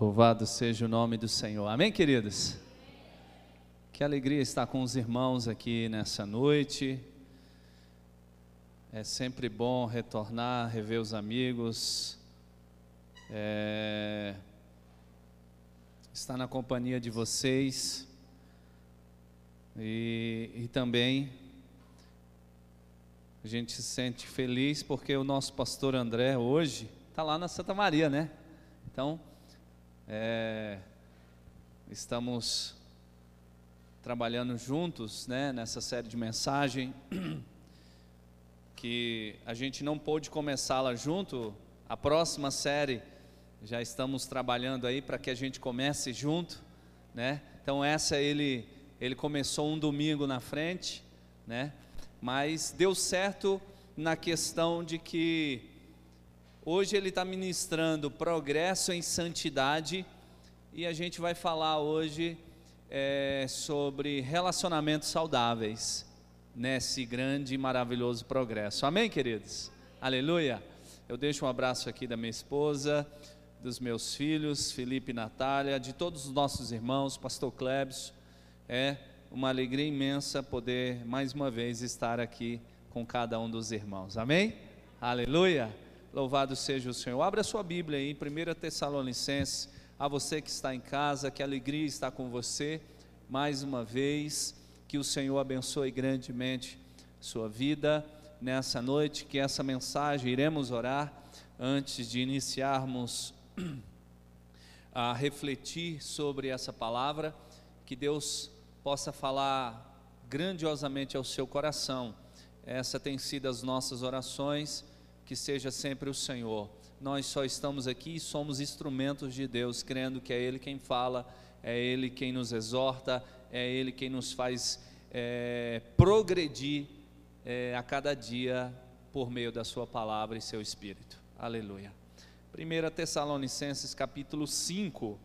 Louvado seja o nome do Senhor. Amém, queridos? Que alegria estar com os irmãos aqui nessa noite. É sempre bom retornar, rever os amigos, é... estar na companhia de vocês e, e também a gente se sente feliz porque o nosso pastor André hoje está lá na Santa Maria, né? Então, é, estamos trabalhando juntos né, nessa série de mensagem que a gente não pôde começá-la junto. A próxima série já estamos trabalhando aí para que a gente comece junto, né? Então essa ele ele começou um domingo na frente, né? Mas deu certo na questão de que Hoje ele está ministrando progresso em santidade e a gente vai falar hoje é, sobre relacionamentos saudáveis nesse grande e maravilhoso progresso. Amém, queridos? Aleluia. Eu deixo um abraço aqui da minha esposa, dos meus filhos, Felipe e Natália, de todos os nossos irmãos, Pastor Klebs. É uma alegria imensa poder mais uma vez estar aqui com cada um dos irmãos. Amém? Aleluia. Louvado seja o Senhor. Abra sua Bíblia aí, 1 Tessalonicenses. A você que está em casa, que alegria está com você. Mais uma vez, que o Senhor abençoe grandemente sua vida nessa noite. Que essa mensagem iremos orar antes de iniciarmos a refletir sobre essa palavra. Que Deus possa falar grandiosamente ao seu coração. Essa tem sido as nossas orações que seja sempre o Senhor. Nós só estamos aqui e somos instrumentos de Deus, crendo que é Ele quem fala, é Ele quem nos exorta, é Ele quem nos faz é, progredir é, a cada dia por meio da Sua palavra e seu Espírito. Aleluia. 1 Tessalonicenses capítulo 5,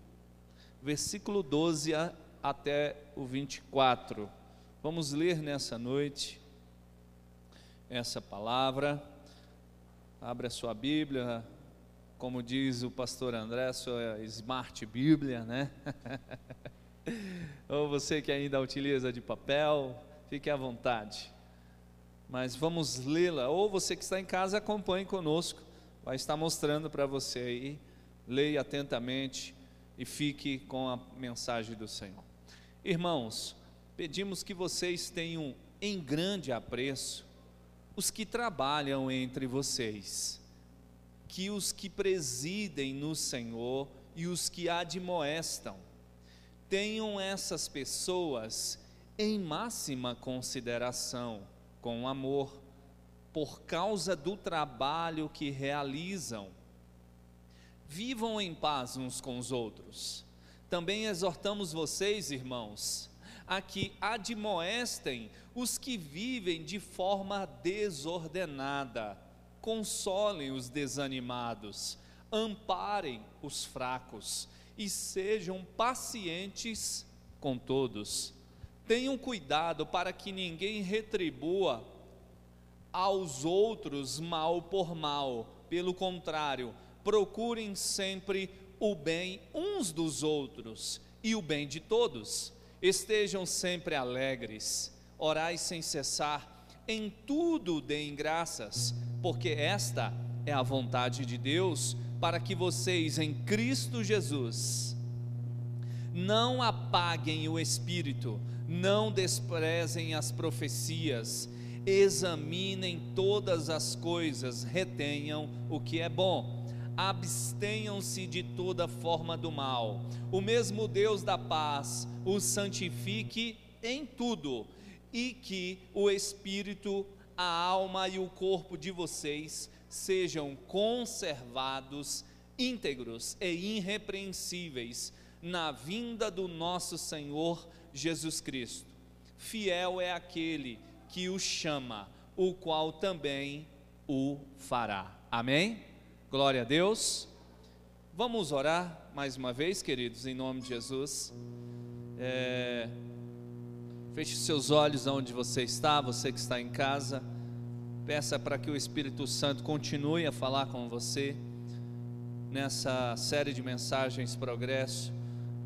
versículo 12 até o 24. Vamos ler nessa noite essa palavra. Abra sua Bíblia, como diz o pastor André, sua Smart Bíblia, né? Ou você que ainda utiliza de papel, fique à vontade. Mas vamos lê-la, ou você que está em casa, acompanhe conosco, vai estar mostrando para você aí, leia atentamente e fique com a mensagem do Senhor. Irmãos, pedimos que vocês tenham em grande apreço os que trabalham entre vocês, que os que presidem no Senhor e os que admoestam, tenham essas pessoas em máxima consideração, com amor, por causa do trabalho que realizam. Vivam em paz uns com os outros. Também exortamos vocês, irmãos, a que admoestem os que vivem de forma desordenada, consolem os desanimados, amparem os fracos e sejam pacientes com todos. Tenham cuidado para que ninguém retribua aos outros mal por mal, pelo contrário, procurem sempre o bem uns dos outros e o bem de todos. Estejam sempre alegres orai sem cessar, em tudo deem graças, porque esta é a vontade de Deus para que vocês em Cristo Jesus não apaguem o espírito, não desprezem as profecias, examinem todas as coisas, retenham o que é bom, abstenham-se de toda forma do mal. O mesmo Deus da paz os santifique em tudo e que o espírito, a alma e o corpo de vocês sejam conservados íntegros e irrepreensíveis na vinda do nosso Senhor Jesus Cristo. Fiel é aquele que o chama, o qual também o fará. Amém? Glória a Deus. Vamos orar mais uma vez, queridos, em nome de Jesus. É... Feche seus olhos onde você está, você que está em casa. Peça para que o Espírito Santo continue a falar com você. nessa série de mensagens Progresso.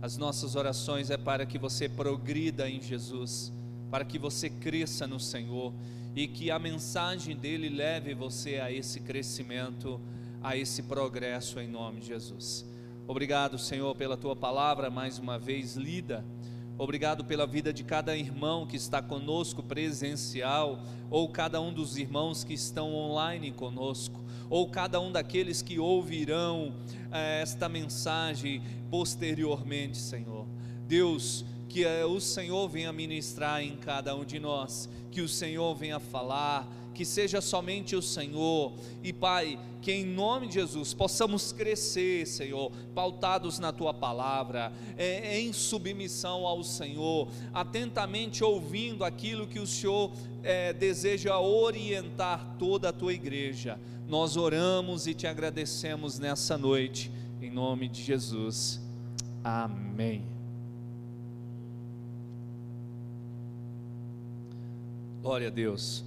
As nossas orações é para que você progrida em Jesus, para que você cresça no Senhor e que a mensagem dele leve você a esse crescimento, a esse progresso em nome de Jesus. Obrigado, Senhor, pela tua palavra mais uma vez lida. Obrigado pela vida de cada irmão que está conosco presencial, ou cada um dos irmãos que estão online conosco, ou cada um daqueles que ouvirão eh, esta mensagem posteriormente, Senhor. Deus, que eh, o Senhor venha ministrar em cada um de nós, que o Senhor venha falar, que seja somente o Senhor. E Pai, que em nome de Jesus possamos crescer, Senhor, pautados na tua palavra, é, em submissão ao Senhor, atentamente ouvindo aquilo que o Senhor é, deseja orientar toda a tua igreja. Nós oramos e te agradecemos nessa noite, em nome de Jesus. Amém. Glória a Deus.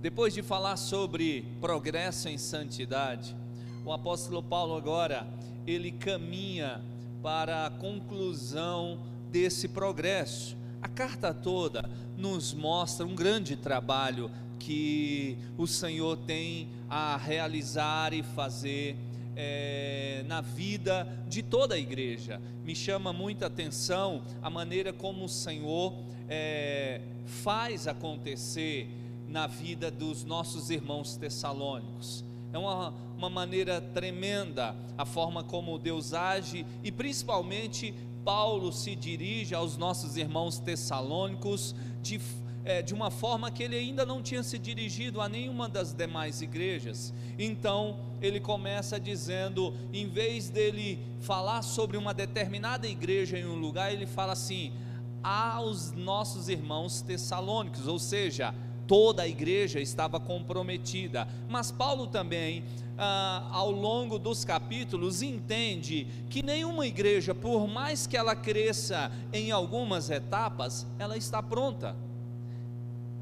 Depois de falar sobre progresso em santidade, o apóstolo Paulo agora ele caminha para a conclusão desse progresso. A carta toda nos mostra um grande trabalho que o Senhor tem a realizar e fazer é, na vida de toda a igreja. Me chama muita atenção a maneira como o Senhor é, faz acontecer na vida dos nossos irmãos tessalônicos. É uma, uma maneira tremenda a forma como Deus age e principalmente Paulo se dirige aos nossos irmãos tessalônicos de, é, de uma forma que ele ainda não tinha se dirigido a nenhuma das demais igrejas. Então ele começa dizendo, em vez dele falar sobre uma determinada igreja em um lugar, ele fala assim: aos nossos irmãos tessalônicos, ou seja, toda a igreja estava comprometida. Mas Paulo também, ah, ao longo dos capítulos, entende que nenhuma igreja, por mais que ela cresça em algumas etapas, ela está pronta.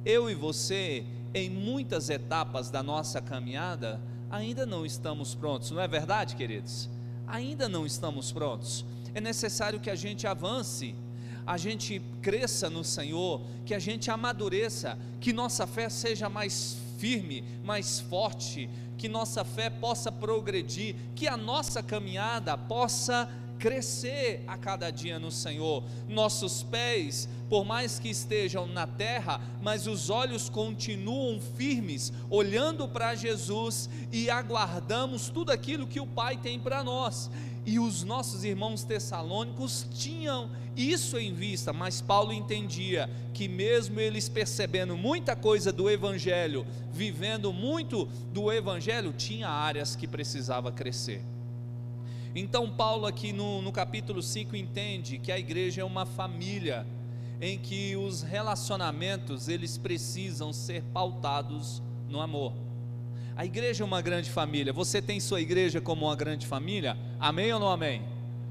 Eu e você, em muitas etapas da nossa caminhada, ainda não estamos prontos, não é verdade, queridos? Ainda não estamos prontos. É necessário que a gente avance a gente cresça no Senhor, que a gente amadureça, que nossa fé seja mais firme, mais forte, que nossa fé possa progredir, que a nossa caminhada possa crescer a cada dia no Senhor. Nossos pés, por mais que estejam na terra, mas os olhos continuam firmes, olhando para Jesus e aguardamos tudo aquilo que o Pai tem para nós. E os nossos irmãos tessalônicos tinham isso em vista, mas Paulo entendia que, mesmo eles percebendo muita coisa do Evangelho, vivendo muito do Evangelho, tinha áreas que precisava crescer. Então, Paulo, aqui no, no capítulo 5, entende que a igreja é uma família em que os relacionamentos eles precisam ser pautados no amor. A igreja é uma grande família. Você tem sua igreja como uma grande família? Amém ou não amém?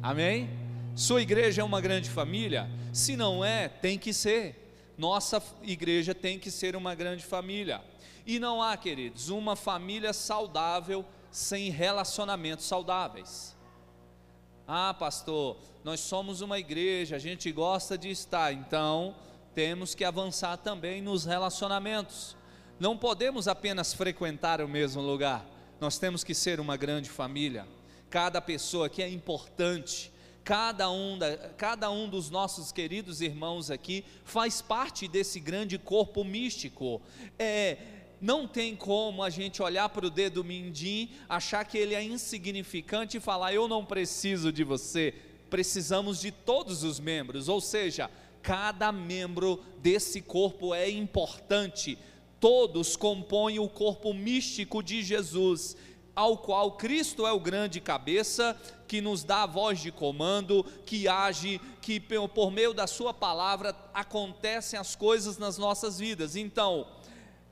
Amém? Sua igreja é uma grande família? Se não é, tem que ser. Nossa igreja tem que ser uma grande família. E não há, queridos, uma família saudável sem relacionamentos saudáveis. Ah, pastor, nós somos uma igreja, a gente gosta de estar, então temos que avançar também nos relacionamentos. Não podemos apenas frequentar o mesmo lugar, nós temos que ser uma grande família. Cada pessoa que é importante, cada um, da, cada um dos nossos queridos irmãos aqui faz parte desse grande corpo místico. É, não tem como a gente olhar para o dedo mindinho, achar que ele é insignificante e falar: Eu não preciso de você. Precisamos de todos os membros, ou seja, cada membro desse corpo é importante todos compõem o corpo místico de Jesus, ao qual Cristo é o grande cabeça, que nos dá a voz de comando, que age, que por meio da Sua palavra acontecem as coisas nas nossas vidas. Então,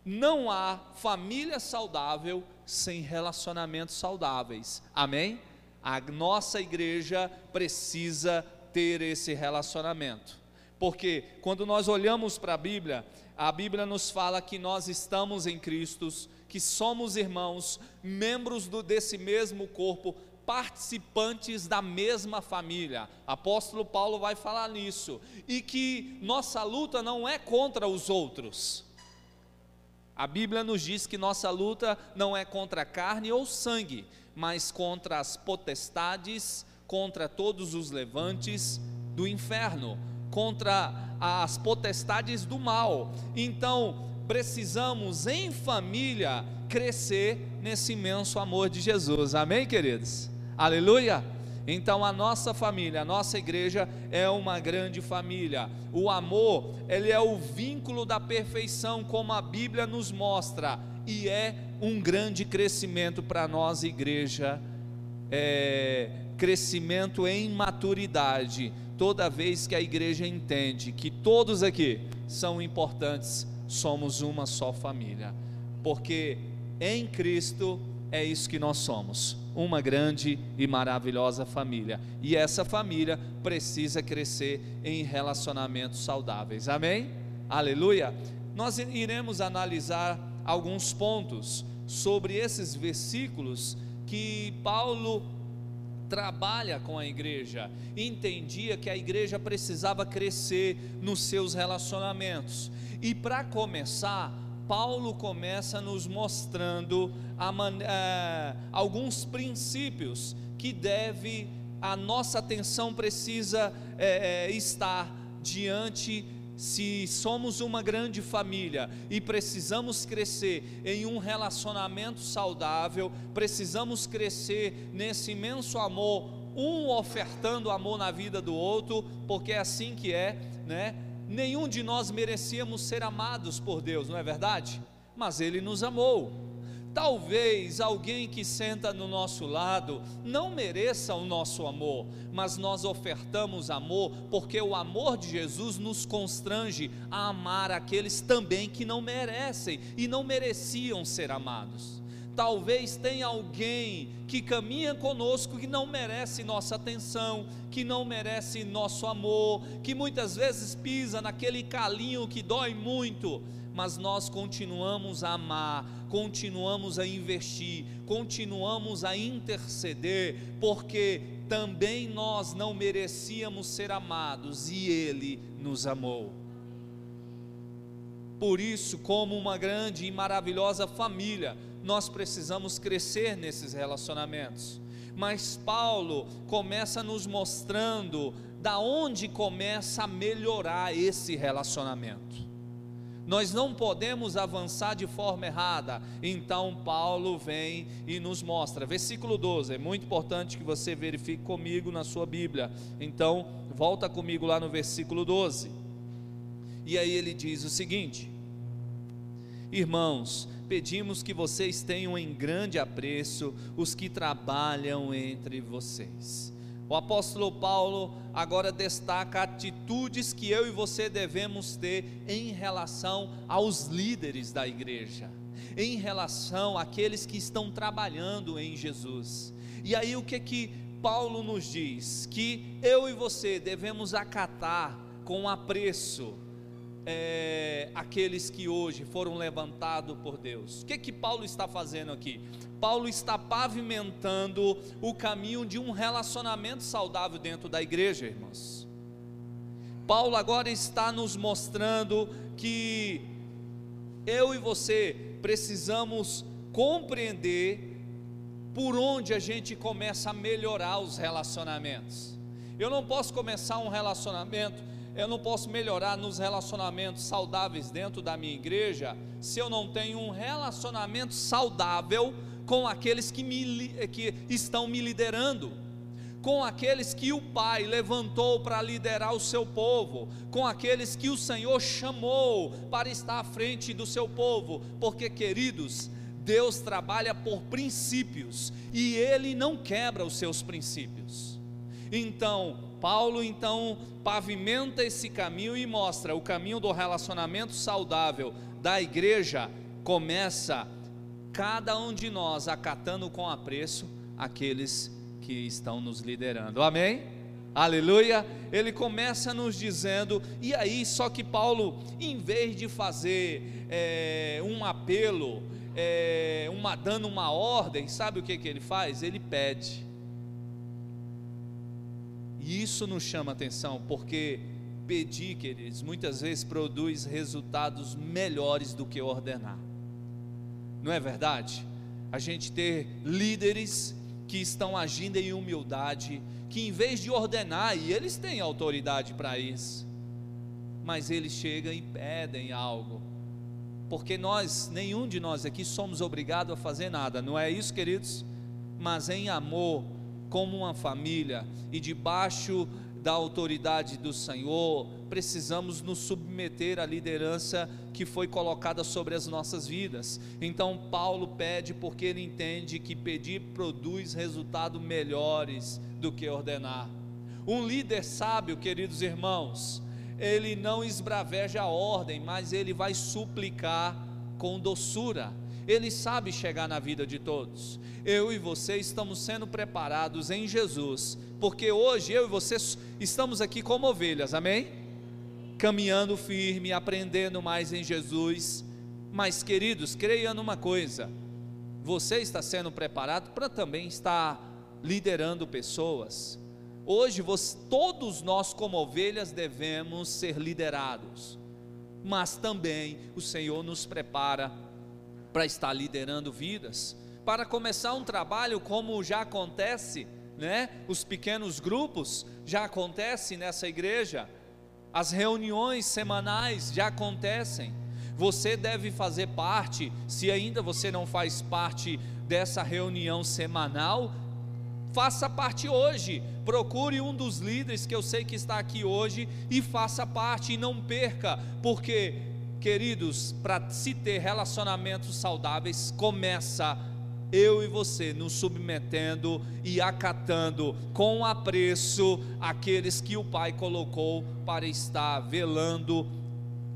não há família saudável sem relacionamentos saudáveis. Amém? A nossa igreja precisa ter esse relacionamento. Porque quando nós olhamos para a Bíblia, a Bíblia nos fala que nós estamos em Cristo, que somos irmãos, membros do, desse mesmo corpo, participantes da mesma família. Apóstolo Paulo vai falar nisso. E que nossa luta não é contra os outros. A Bíblia nos diz que nossa luta não é contra carne ou sangue, mas contra as potestades, contra todos os levantes do inferno, contra as potestades do mal. Então, precisamos em família crescer nesse imenso amor de Jesus. Amém, queridos? Aleluia! Então a nossa família, a nossa igreja é uma grande família. O amor, ele é o vínculo da perfeição, como a Bíblia nos mostra, e é um grande crescimento para nós, igreja, é, crescimento em maturidade. Toda vez que a igreja entende que todos aqui são importantes, somos uma só família, porque em Cristo é isso que nós somos uma grande e maravilhosa família. E essa família precisa crescer em relacionamentos saudáveis. Amém? Aleluia. Nós iremos analisar alguns pontos sobre esses versículos que Paulo trabalha com a igreja, entendia que a igreja precisava crescer nos seus relacionamentos. E para começar, Paulo começa nos mostrando a, é, alguns princípios que deve, a nossa atenção precisa é, estar diante se somos uma grande família e precisamos crescer em um relacionamento saudável, precisamos crescer nesse imenso amor, um ofertando amor na vida do outro, porque é assim que é, né? Nenhum de nós merecíamos ser amados por Deus, não é verdade? Mas Ele nos amou. Talvez alguém que senta no nosso lado não mereça o nosso amor, mas nós ofertamos amor porque o amor de Jesus nos constrange a amar aqueles também que não merecem e não mereciam ser amados. Talvez tenha alguém que caminha conosco que não merece nossa atenção, que não merece nosso amor, que muitas vezes pisa naquele calinho que dói muito, mas nós continuamos a amar, continuamos a investir, continuamos a interceder, porque também nós não merecíamos ser amados e Ele nos amou. Por isso, como uma grande e maravilhosa família, nós precisamos crescer nesses relacionamentos. Mas Paulo começa nos mostrando da onde começa a melhorar esse relacionamento. Nós não podemos avançar de forma errada. Então Paulo vem e nos mostra. Versículo 12, é muito importante que você verifique comigo na sua Bíblia. Então, volta comigo lá no versículo 12. E aí ele diz o seguinte: Irmãos, pedimos que vocês tenham em grande apreço os que trabalham entre vocês. O apóstolo Paulo agora destaca atitudes que eu e você devemos ter em relação aos líderes da igreja, em relação àqueles que estão trabalhando em Jesus. E aí o que que Paulo nos diz? Que eu e você devemos acatar com apreço é, aqueles que hoje foram levantados por Deus. O que que Paulo está fazendo aqui? Paulo está pavimentando o caminho de um relacionamento saudável dentro da igreja, irmãos. Paulo agora está nos mostrando que eu e você precisamos compreender por onde a gente começa a melhorar os relacionamentos. Eu não posso começar um relacionamento eu não posso melhorar nos relacionamentos saudáveis dentro da minha igreja se eu não tenho um relacionamento saudável com aqueles que, me, que estão me liderando, com aqueles que o Pai levantou para liderar o seu povo, com aqueles que o Senhor chamou para estar à frente do seu povo, porque, queridos, Deus trabalha por princípios e Ele não quebra os seus princípios. Então, Paulo então pavimenta esse caminho e mostra o caminho do relacionamento saudável da igreja começa cada um de nós acatando com apreço aqueles que estão nos liderando. Amém? Aleluia. Ele começa nos dizendo, e aí, só que Paulo, em vez de fazer é, um apelo, é, uma, dando uma ordem, sabe o que, que ele faz? Ele pede. E isso nos chama atenção, porque pedir, queridos, muitas vezes produz resultados melhores do que ordenar. Não é verdade? A gente ter líderes que estão agindo em humildade, que em vez de ordenar, e eles têm autoridade para isso, mas eles chegam e pedem algo, porque nós, nenhum de nós aqui somos obrigados a fazer nada, não é isso, queridos? Mas em amor, como uma família e debaixo da autoridade do Senhor, precisamos nos submeter à liderança que foi colocada sobre as nossas vidas. Então, Paulo pede porque ele entende que pedir produz resultados melhores do que ordenar. Um líder sábio, queridos irmãos, ele não esbraveja a ordem, mas ele vai suplicar com doçura. Ele sabe chegar na vida de todos. Eu e você estamos sendo preparados em Jesus, porque hoje eu e você estamos aqui como ovelhas, amém? Caminhando firme, aprendendo mais em Jesus. Mas, queridos, creia numa coisa: você está sendo preparado para também estar liderando pessoas. Hoje, você, todos nós, como ovelhas, devemos ser liderados, mas também o Senhor nos prepara para estar liderando vidas, para começar um trabalho como já acontece, né? Os pequenos grupos já acontecem nessa igreja, as reuniões semanais já acontecem. Você deve fazer parte, se ainda você não faz parte dessa reunião semanal, faça parte hoje. Procure um dos líderes que eu sei que está aqui hoje e faça parte e não perca, porque, queridos, para se ter relacionamentos saudáveis, começa eu e você nos submetendo e acatando com apreço aqueles que o Pai colocou para estar velando,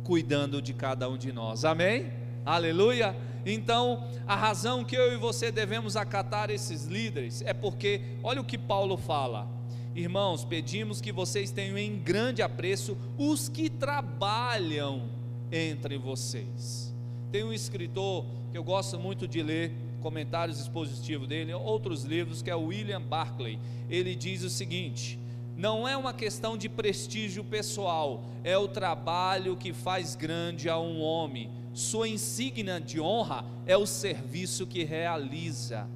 cuidando de cada um de nós. Amém? Aleluia. Então, a razão que eu e você devemos acatar esses líderes é porque, olha o que Paulo fala. Irmãos, pedimos que vocês tenham em grande apreço os que trabalham entre vocês. Tem um escritor que eu gosto muito de ler, comentários expositivos dele, outros livros, que é o William Barclay. Ele diz o seguinte: não é uma questão de prestígio pessoal, é o trabalho que faz grande a um homem sua insígnia de honra é o serviço que realiza.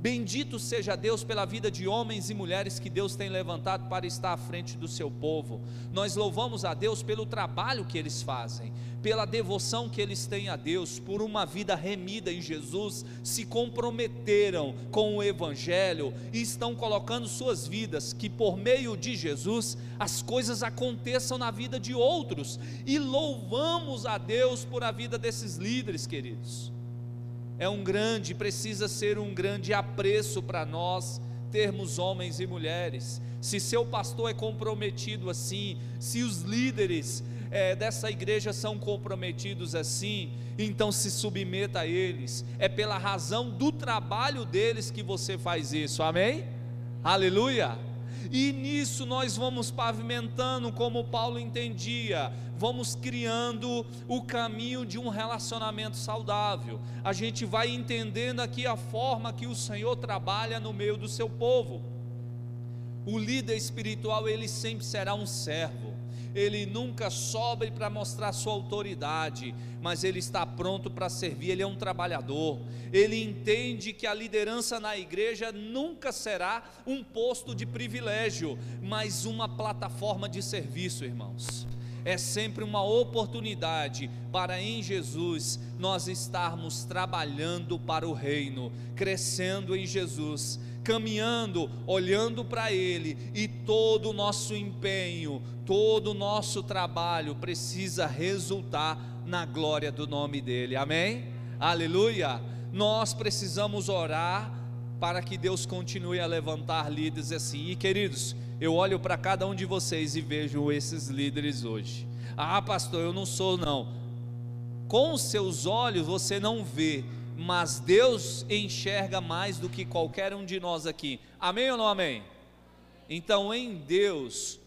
Bendito seja Deus pela vida de homens e mulheres que Deus tem levantado para estar à frente do seu povo. Nós louvamos a Deus pelo trabalho que eles fazem, pela devoção que eles têm a Deus, por uma vida remida em Jesus, se comprometeram com o Evangelho e estão colocando suas vidas, que por meio de Jesus as coisas aconteçam na vida de outros, e louvamos a Deus por a vida desses líderes, queridos é um grande, precisa ser um grande apreço para nós termos homens e mulheres. Se seu pastor é comprometido assim, se os líderes é, dessa igreja são comprometidos assim, então se submeta a eles. É pela razão do trabalho deles que você faz isso, amém? Aleluia! E nisso nós vamos pavimentando como Paulo entendia, vamos criando o caminho de um relacionamento saudável. A gente vai entendendo aqui a forma que o Senhor trabalha no meio do seu povo. O líder espiritual, ele sempre será um servo ele nunca sobe para mostrar sua autoridade, mas ele está pronto para servir, ele é um trabalhador. Ele entende que a liderança na igreja nunca será um posto de privilégio, mas uma plataforma de serviço, irmãos. É sempre uma oportunidade para em Jesus nós estarmos trabalhando para o reino, crescendo em Jesus caminhando, olhando para Ele, e todo o nosso empenho, todo o nosso trabalho precisa resultar na glória do nome dEle, amém? Aleluia! Nós precisamos orar para que Deus continue a levantar líderes assim, e queridos, eu olho para cada um de vocês e vejo esses líderes hoje. Ah, pastor, eu não sou, não. Com os seus olhos você não vê, mas Deus enxerga mais do que qualquer um de nós aqui. Amém ou não amém? Então, em Deus,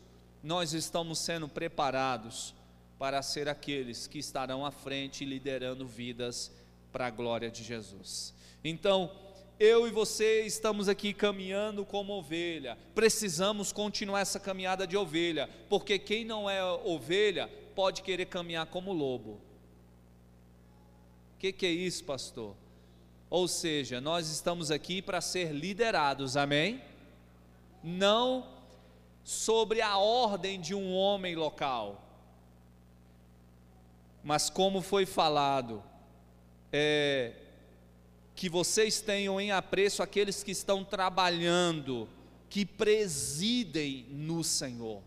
nós estamos sendo preparados para ser aqueles que estarão à frente liderando vidas para a glória de Jesus. Então, eu e você estamos aqui caminhando como ovelha, precisamos continuar essa caminhada de ovelha, porque quem não é ovelha pode querer caminhar como lobo. O que, que é isso, pastor? Ou seja, nós estamos aqui para ser liderados, amém? Não sobre a ordem de um homem local, mas como foi falado, é, que vocês tenham em apreço aqueles que estão trabalhando, que presidem no Senhor.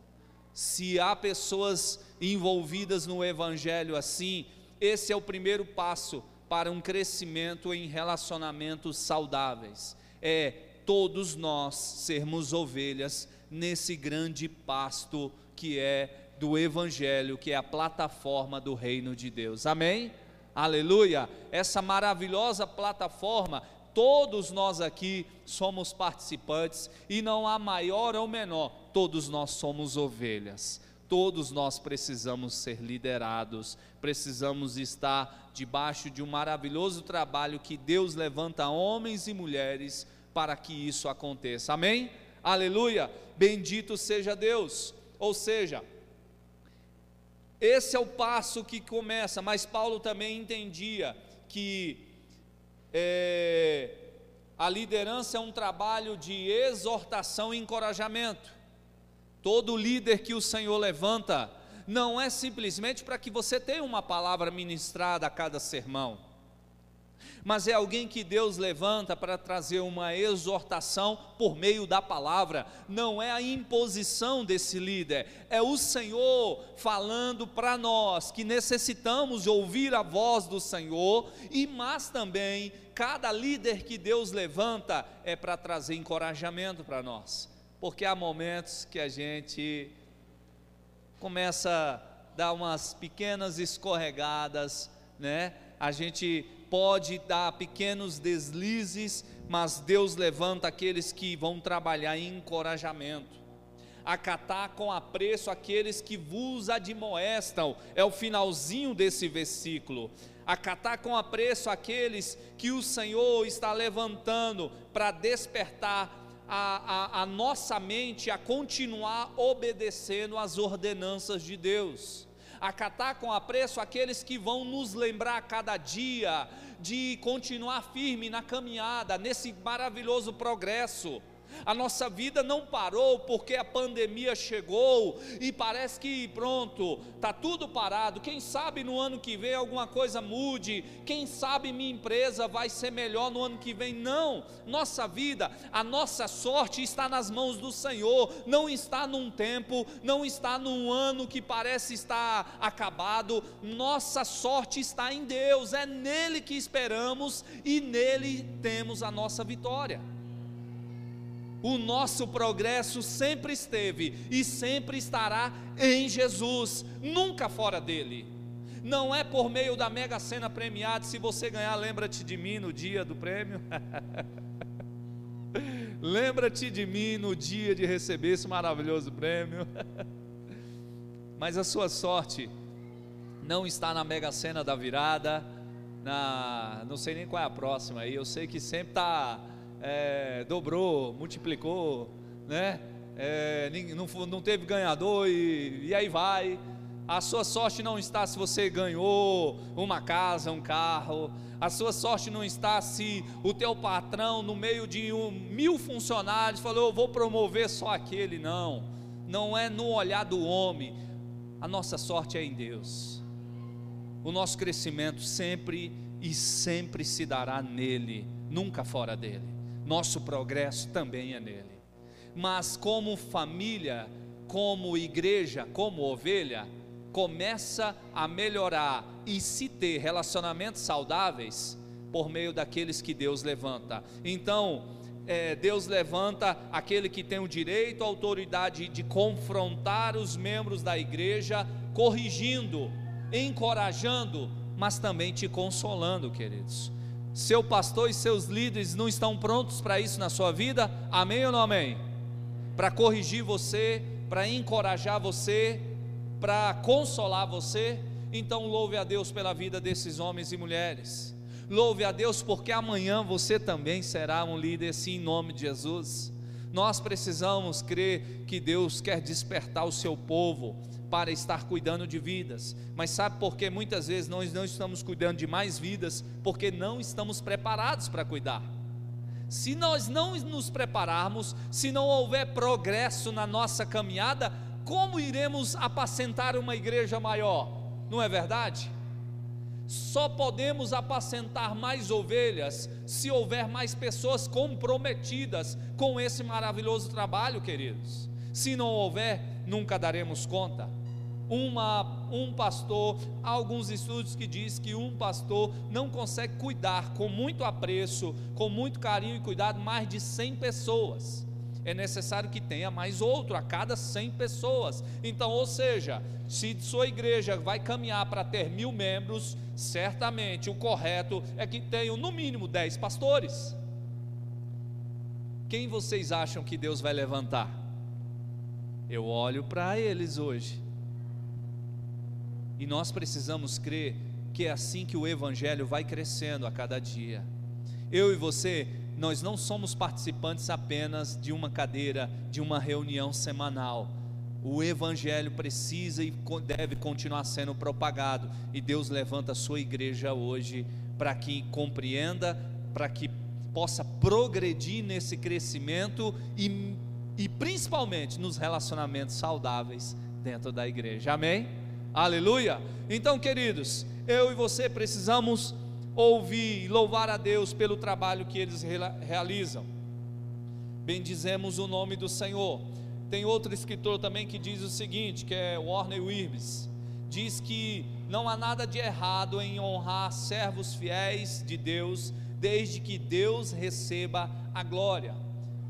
Se há pessoas envolvidas no Evangelho assim, esse é o primeiro passo para um crescimento em relacionamentos saudáveis. É todos nós sermos ovelhas nesse grande pasto que é do Evangelho, que é a plataforma do reino de Deus. Amém? aleluia, essa maravilhosa plataforma, todos nós aqui somos participantes e não há maior ou menor, todos nós somos ovelhas. Todos nós precisamos ser liderados, precisamos estar debaixo de um maravilhoso trabalho que Deus levanta homens e mulheres para que isso aconteça. Amém? Aleluia! Bendito seja Deus. Ou seja, esse é o passo que começa, mas Paulo também entendia que é, a liderança é um trabalho de exortação e encorajamento. Todo líder que o Senhor levanta não é simplesmente para que você tenha uma palavra ministrada a cada sermão mas é alguém que Deus levanta para trazer uma exortação por meio da palavra, não é a imposição desse líder, é o Senhor falando para nós que necessitamos ouvir a voz do Senhor, e mas também cada líder que Deus levanta é para trazer encorajamento para nós, porque há momentos que a gente começa a dar umas pequenas escorregadas, né? A gente pode dar pequenos deslizes, mas Deus levanta aqueles que vão trabalhar em encorajamento. Acatar com apreço aqueles que vos admoestam, é o finalzinho desse versículo. Acatar com apreço aqueles que o Senhor está levantando para despertar a, a, a nossa mente a continuar obedecendo às ordenanças de Deus acatar com apreço aqueles que vão nos lembrar cada dia de continuar firme na caminhada, nesse maravilhoso progresso. A nossa vida não parou porque a pandemia chegou e parece que pronto, tá tudo parado. Quem sabe no ano que vem alguma coisa mude? Quem sabe minha empresa vai ser melhor no ano que vem? Não. Nossa vida, a nossa sorte está nas mãos do Senhor. Não está num tempo, não está num ano que parece estar acabado. Nossa sorte está em Deus. É nele que esperamos e nele temos a nossa vitória. O nosso progresso sempre esteve e sempre estará em Jesus, nunca fora dele. Não é por meio da mega sena premiada, se você ganhar, lembra-te de mim no dia do prêmio. lembra-te de mim no dia de receber esse maravilhoso prêmio. Mas a sua sorte não está na mega sena da virada, na, não sei nem qual é a próxima aí, eu sei que sempre está é, dobrou, multiplicou, né? É, não, não, teve ganhador e, e aí vai. A sua sorte não está se você ganhou uma casa, um carro. A sua sorte não está se o teu patrão, no meio de um, mil funcionários, falou: Eu vou promover só aquele. Não, não é no olhar do homem. A nossa sorte é em Deus. O nosso crescimento sempre e sempre se dará nele, nunca fora dele nosso progresso também é nele. Mas como família, como igreja, como ovelha, começa a melhorar e se ter relacionamentos saudáveis por meio daqueles que Deus levanta. Então, é, Deus levanta aquele que tem o direito, a autoridade de confrontar os membros da igreja, corrigindo, encorajando, mas também te consolando, queridos seu pastor e seus líderes não estão prontos para isso na sua vida? Amém ou não amém? Para corrigir você, para encorajar você, para consolar você? Então louve a Deus pela vida desses homens e mulheres. Louve a Deus, porque amanhã você também será um líder, sim, em nome de Jesus. Nós precisamos crer que Deus quer despertar o seu povo para estar cuidando de vidas. Mas sabe por que muitas vezes nós não estamos cuidando de mais vidas? Porque não estamos preparados para cuidar. Se nós não nos prepararmos, se não houver progresso na nossa caminhada, como iremos apacentar uma igreja maior? Não é verdade? Só podemos apacentar mais ovelhas se houver mais pessoas comprometidas com esse maravilhoso trabalho, queridos. Se não houver, nunca daremos conta. Uma, um pastor, há alguns estudos que diz que um pastor não consegue cuidar com muito apreço, com muito carinho e cuidado mais de 100 pessoas. É necessário que tenha mais outro a cada 100 pessoas. Então, ou seja, se sua igreja vai caminhar para ter mil membros, certamente o correto é que tenham no mínimo 10 pastores. Quem vocês acham que Deus vai levantar? Eu olho para eles hoje. E nós precisamos crer que é assim que o Evangelho vai crescendo a cada dia. Eu e você, nós não somos participantes apenas de uma cadeira, de uma reunião semanal. O Evangelho precisa e deve continuar sendo propagado, e Deus levanta a sua igreja hoje para que compreenda, para que possa progredir nesse crescimento e, e principalmente nos relacionamentos saudáveis dentro da igreja. Amém? Aleluia! Então, queridos, eu e você precisamos ouvir e louvar a Deus pelo trabalho que eles realizam. Bendizemos o nome do Senhor. Tem outro escritor também que diz o seguinte, que é Warner Wilbes, diz que não há nada de errado em honrar servos fiéis de Deus, desde que Deus receba a glória.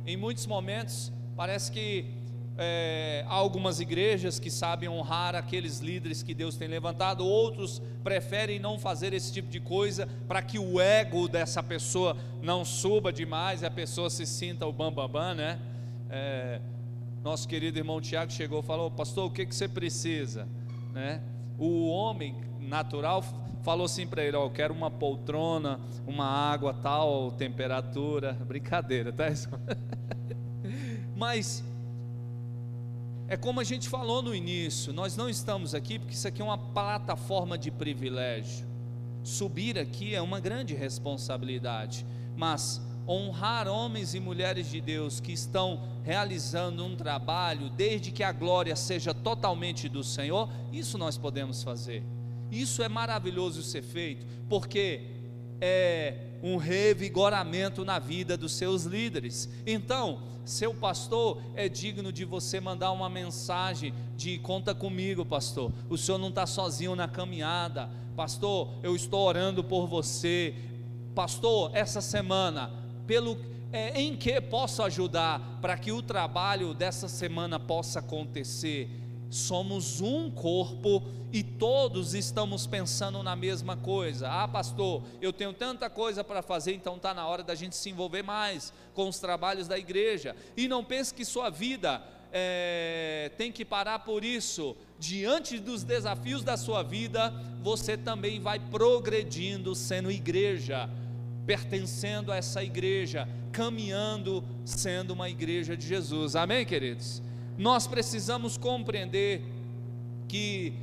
Em muitos momentos parece que é, há algumas igrejas que sabem honrar aqueles líderes que Deus tem levantado, outros preferem não fazer esse tipo de coisa para que o ego dessa pessoa não suba demais e a pessoa se sinta o bambambam, bam, bam, né? É, nosso querido irmão Tiago chegou e falou: Pastor, o que, que você precisa? Né? O homem natural falou assim para ele: Ó, eu quero uma poltrona, uma água, tal temperatura. Brincadeira, tá? Mas é como a gente falou no início, nós não estamos aqui porque isso aqui é uma plataforma de privilégio. Subir aqui é uma grande responsabilidade, mas honrar homens e mulheres de Deus que estão realizando um trabalho, desde que a glória seja totalmente do Senhor, isso nós podemos fazer. Isso é maravilhoso ser feito, porque é um revigoramento na vida dos seus líderes. Então, seu pastor é digno de você mandar uma mensagem de conta comigo, pastor. O senhor não está sozinho na caminhada, pastor. Eu estou orando por você, pastor. Essa semana, pelo é, em que posso ajudar para que o trabalho dessa semana possa acontecer? Somos um corpo e todos estamos pensando na mesma coisa. Ah, pastor, eu tenho tanta coisa para fazer, então está na hora da gente se envolver mais com os trabalhos da igreja. E não pense que sua vida é, tem que parar por isso. Diante dos desafios da sua vida, você também vai progredindo sendo igreja, pertencendo a essa igreja, caminhando sendo uma igreja de Jesus. Amém, queridos? Nós precisamos compreender que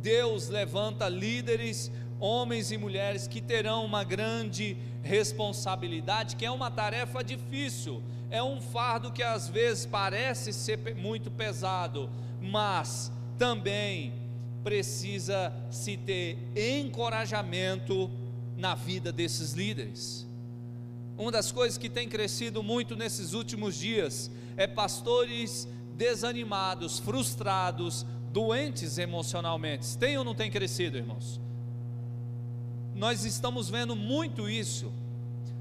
Deus levanta líderes, homens e mulheres que terão uma grande responsabilidade, que é uma tarefa difícil, é um fardo que às vezes parece ser muito pesado, mas também precisa se ter encorajamento na vida desses líderes. Uma das coisas que tem crescido muito nesses últimos dias é pastores desanimados, frustrados, doentes emocionalmente. Tem ou não tem crescido, irmãos? Nós estamos vendo muito isso.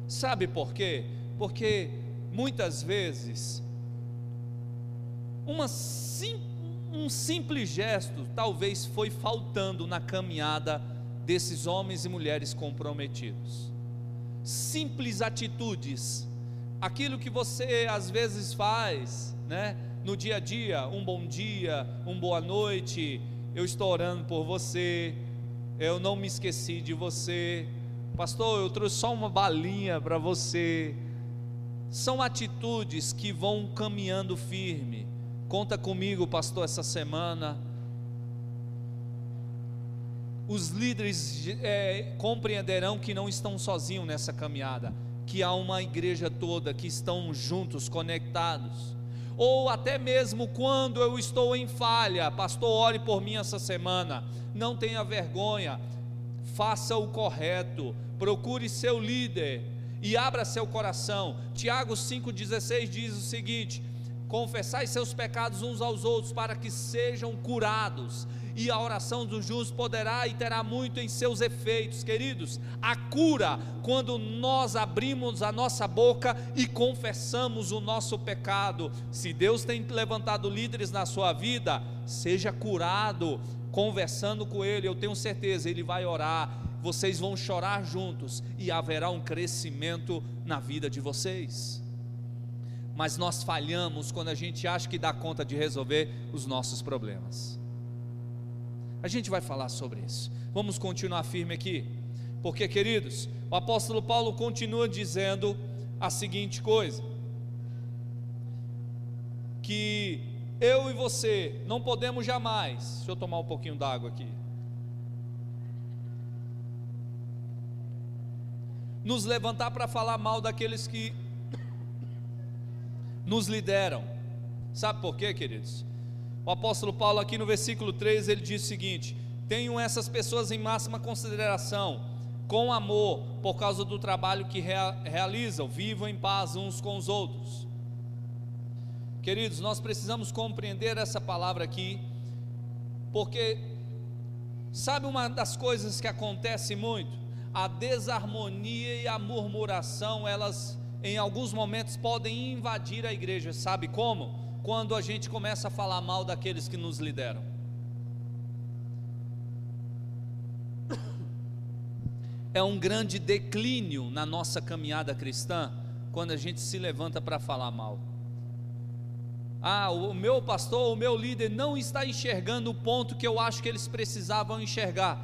Sabe por quê? Porque muitas vezes uma sim, um simples gesto talvez foi faltando na caminhada desses homens e mulheres comprometidos. Simples atitudes, aquilo que você às vezes faz, né? No dia a dia, um bom dia, uma boa noite, eu estou orando por você, eu não me esqueci de você, Pastor, eu trouxe só uma balinha para você. São atitudes que vão caminhando firme. Conta comigo, pastor, essa semana. Os líderes é, compreenderão que não estão sozinhos nessa caminhada, que há uma igreja toda que estão juntos, conectados. Ou até mesmo quando eu estou em falha, pastor, ore por mim essa semana. Não tenha vergonha, faça o correto, procure seu líder e abra seu coração. Tiago 5,16 diz o seguinte: confessai seus pecados uns aos outros para que sejam curados. E a oração do justo poderá e terá muito em seus efeitos, queridos. A cura, quando nós abrimos a nossa boca e confessamos o nosso pecado. Se Deus tem levantado líderes na sua vida, seja curado, conversando com Ele, eu tenho certeza, Ele vai orar, vocês vão chorar juntos e haverá um crescimento na vida de vocês. Mas nós falhamos quando a gente acha que dá conta de resolver os nossos problemas. A gente vai falar sobre isso. Vamos continuar firme aqui, porque, queridos, o apóstolo Paulo continua dizendo a seguinte coisa: que eu e você não podemos jamais. Deixa eu tomar um pouquinho d'água aqui. Nos levantar para falar mal daqueles que nos lideram. Sabe por quê, queridos? O apóstolo Paulo, aqui no versículo 3, ele diz o seguinte: Tenham essas pessoas em máxima consideração, com amor, por causa do trabalho que realizam, vivam em paz uns com os outros. Queridos, nós precisamos compreender essa palavra aqui, porque sabe uma das coisas que acontece muito? A desarmonia e a murmuração, elas em alguns momentos podem invadir a igreja, sabe como? Quando a gente começa a falar mal daqueles que nos lideram. É um grande declínio na nossa caminhada cristã quando a gente se levanta para falar mal ah, o meu pastor, o meu líder não está enxergando o ponto que eu acho que eles precisavam enxergar.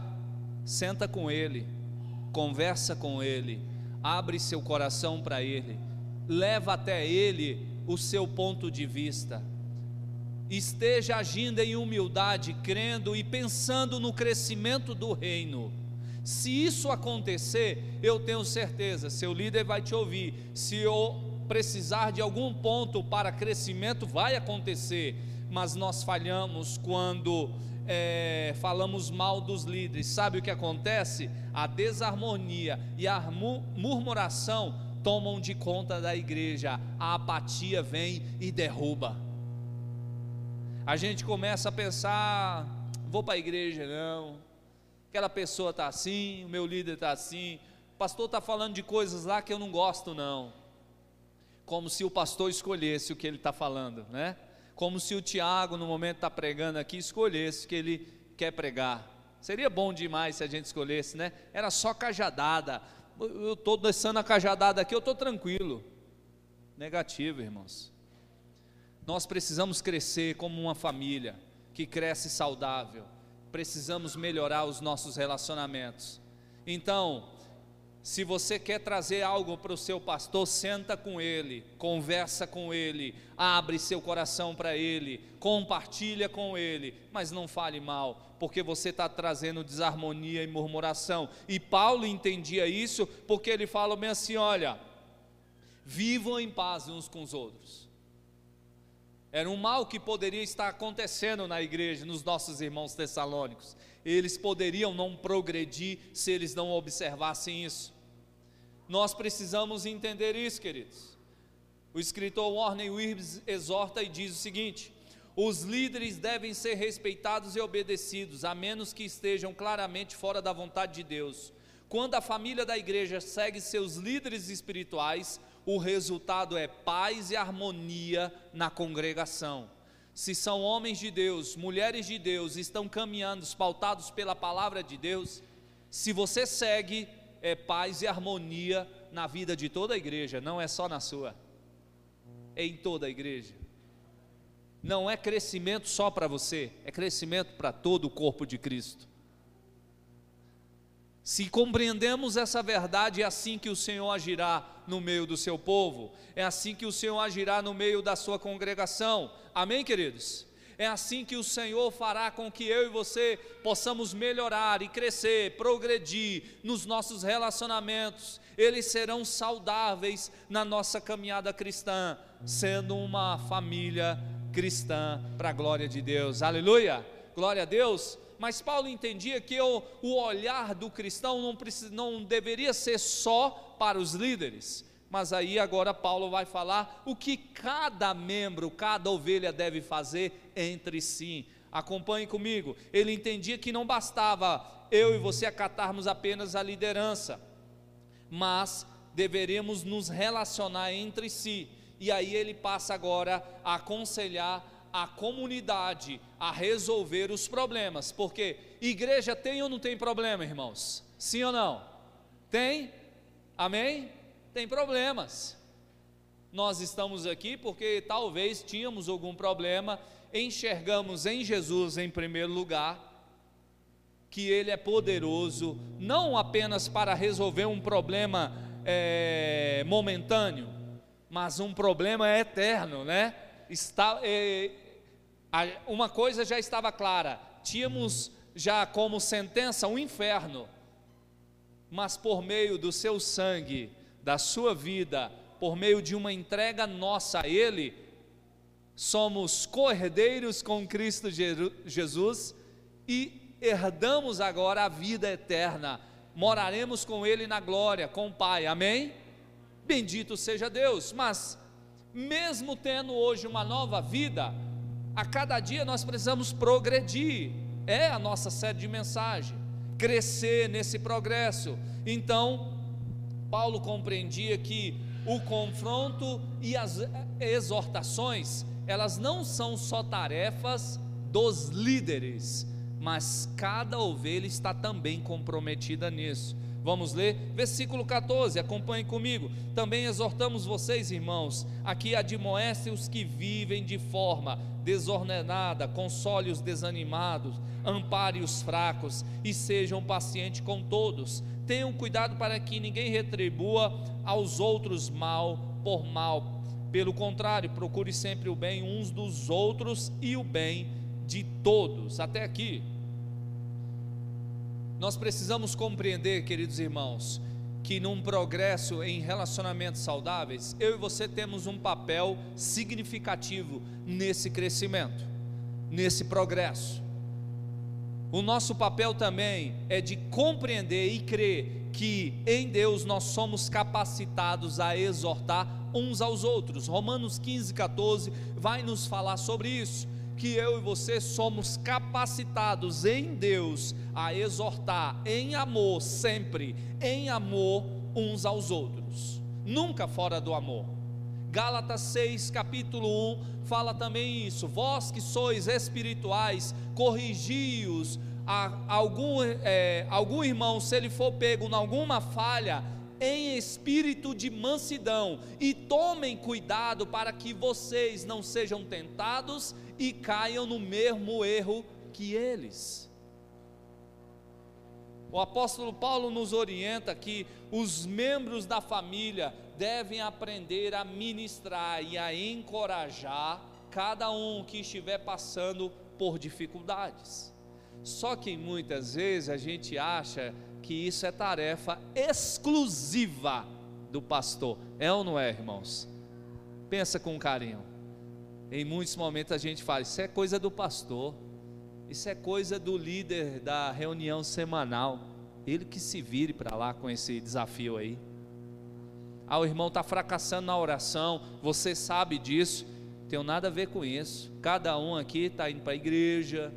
Senta com ele, conversa com ele, abre seu coração para ele, leva até ele o seu ponto de vista. Esteja agindo em humildade, crendo e pensando no crescimento do reino. Se isso acontecer, eu tenho certeza, seu líder vai te ouvir. Se eu precisar de algum ponto para crescimento, vai acontecer, mas nós falhamos quando é, falamos mal dos líderes. Sabe o que acontece? A desarmonia e a murmuração tomam de conta da igreja, a apatia vem e derruba. A gente começa a pensar: vou para a igreja, não. Aquela pessoa está assim, o meu líder está assim, o pastor está falando de coisas lá que eu não gosto, não como se o pastor escolhesse o que ele está falando, né? Como se o Tiago, no momento está pregando aqui, escolhesse o que ele quer pregar. Seria bom demais se a gente escolhesse, né? Era só cajadada. Eu estou descendo a cajadada aqui, eu estou tranquilo. Negativo, irmãos. Nós precisamos crescer como uma família que cresce saudável. Precisamos melhorar os nossos relacionamentos. Então, se você quer trazer algo para o seu pastor, senta com ele, conversa com ele, abre seu coração para ele, compartilha com ele, mas não fale mal, porque você está trazendo desarmonia e murmuração. E Paulo entendia isso, porque ele fala bem assim: olha, vivam em paz uns com os outros. Era um mal que poderia estar acontecendo na igreja, nos nossos irmãos tessalônicos eles poderiam não progredir se eles não observassem isso. Nós precisamos entender isso, queridos. O escritor Warren Williams exorta e diz o seguinte: os líderes devem ser respeitados e obedecidos, a menos que estejam claramente fora da vontade de Deus. Quando a família da igreja segue seus líderes espirituais, o resultado é paz e harmonia na congregação se são homens de Deus, mulheres de Deus, estão caminhando pautados pela palavra de Deus, se você segue, é paz e harmonia na vida de toda a igreja, não é só na sua, é em toda a igreja. Não é crescimento só para você, é crescimento para todo o corpo de Cristo. Se compreendemos essa verdade, é assim que o Senhor agirá no meio do seu povo, é assim que o Senhor agirá no meio da sua congregação. Amém, queridos? É assim que o Senhor fará com que eu e você possamos melhorar e crescer, progredir nos nossos relacionamentos. Eles serão saudáveis na nossa caminhada cristã, sendo uma família cristã para a glória de Deus. Aleluia! Glória a Deus mas Paulo entendia que o, o olhar do cristão não, precisa, não deveria ser só para os líderes, mas aí agora Paulo vai falar o que cada membro, cada ovelha deve fazer entre si. Acompanhe comigo. Ele entendia que não bastava eu e você acatarmos apenas a liderança, mas deveríamos nos relacionar entre si. E aí ele passa agora a aconselhar a comunidade a resolver os problemas, porque igreja tem ou não tem problema, irmãos? Sim ou não? Tem? Amém? Tem problemas. Nós estamos aqui porque talvez tínhamos algum problema, enxergamos em Jesus em primeiro lugar, que Ele é poderoso, não apenas para resolver um problema é, momentâneo, mas um problema eterno, né? Está, é, uma coisa já estava clara: tínhamos já como sentença um inferno, mas por meio do seu sangue, da sua vida, por meio de uma entrega nossa a Ele, somos co-herdeiros com Cristo Jesus e herdamos agora a vida eterna, moraremos com Ele na glória, com o Pai, amém? Bendito seja Deus, mas mesmo tendo hoje uma nova vida, a cada dia nós precisamos progredir, é a nossa série de mensagem, crescer nesse progresso. Então, Paulo compreendia que o confronto e as exortações, elas não são só tarefas dos líderes, mas cada ovelha está também comprometida nisso. Vamos ler, versículo 14, acompanhe comigo. Também exortamos vocês, irmãos, aqui admoestem os que vivem de forma desordenada, console os desanimados, ampare os fracos e sejam pacientes com todos. Tenham cuidado para que ninguém retribua aos outros mal por mal. Pelo contrário, procure sempre o bem uns dos outros e o bem de todos. Até aqui. Nós precisamos compreender, queridos irmãos, que num progresso em relacionamentos saudáveis, eu e você temos um papel significativo nesse crescimento, nesse progresso. O nosso papel também é de compreender e crer que em Deus nós somos capacitados a exortar uns aos outros. Romanos 15, 14 vai nos falar sobre isso que eu e você somos capacitados em Deus a exortar em amor sempre, em amor uns aos outros, nunca fora do amor. Gálatas 6, capítulo 1, fala também isso: vós que sois espirituais, corrigi-os. Algum, é, algum irmão, se ele for pego em alguma falha, em espírito de mansidão, e tomem cuidado para que vocês não sejam tentados e caiam no mesmo erro que eles. O apóstolo Paulo nos orienta que os membros da família devem aprender a ministrar e a encorajar cada um que estiver passando por dificuldades. Só que muitas vezes a gente acha que isso é tarefa exclusiva do pastor. É ou não é, irmãos? Pensa com carinho. Em muitos momentos a gente fala, isso é coisa do pastor, isso é coisa do líder da reunião semanal, ele que se vire para lá com esse desafio aí. Ah, o irmão está fracassando na oração, você sabe disso, tem nada a ver com isso. Cada um aqui está indo para a igreja,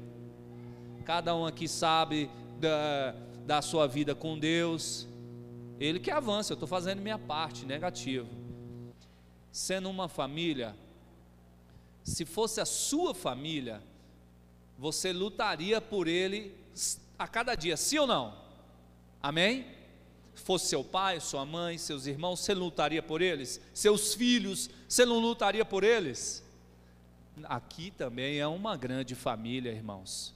cada um aqui sabe da, da sua vida com Deus. Ele que avança, eu estou fazendo minha parte, negativo. Sendo uma família, se fosse a sua família, você lutaria por ele a cada dia, sim ou não? Amém? Fosse seu pai, sua mãe, seus irmãos, você lutaria por eles? Seus filhos, você não lutaria por eles? Aqui também é uma grande família, irmãos.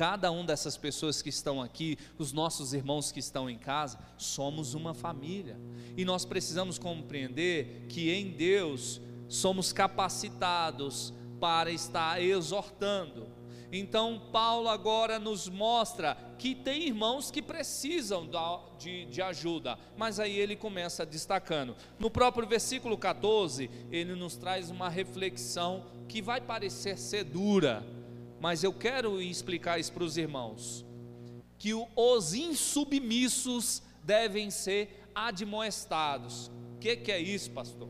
Cada um dessas pessoas que estão aqui, os nossos irmãos que estão em casa, somos uma família. E nós precisamos compreender que em Deus somos capacitados para estar exortando. Então, Paulo agora nos mostra que tem irmãos que precisam de, de, ajuda, mas aí ele começa destacando. No próprio versículo 14, ele nos traz uma reflexão que vai parecer ser dura, mas eu quero explicar isso para os irmãos: que os insubmissos devem ser admoestados. O que, que é isso, pastor?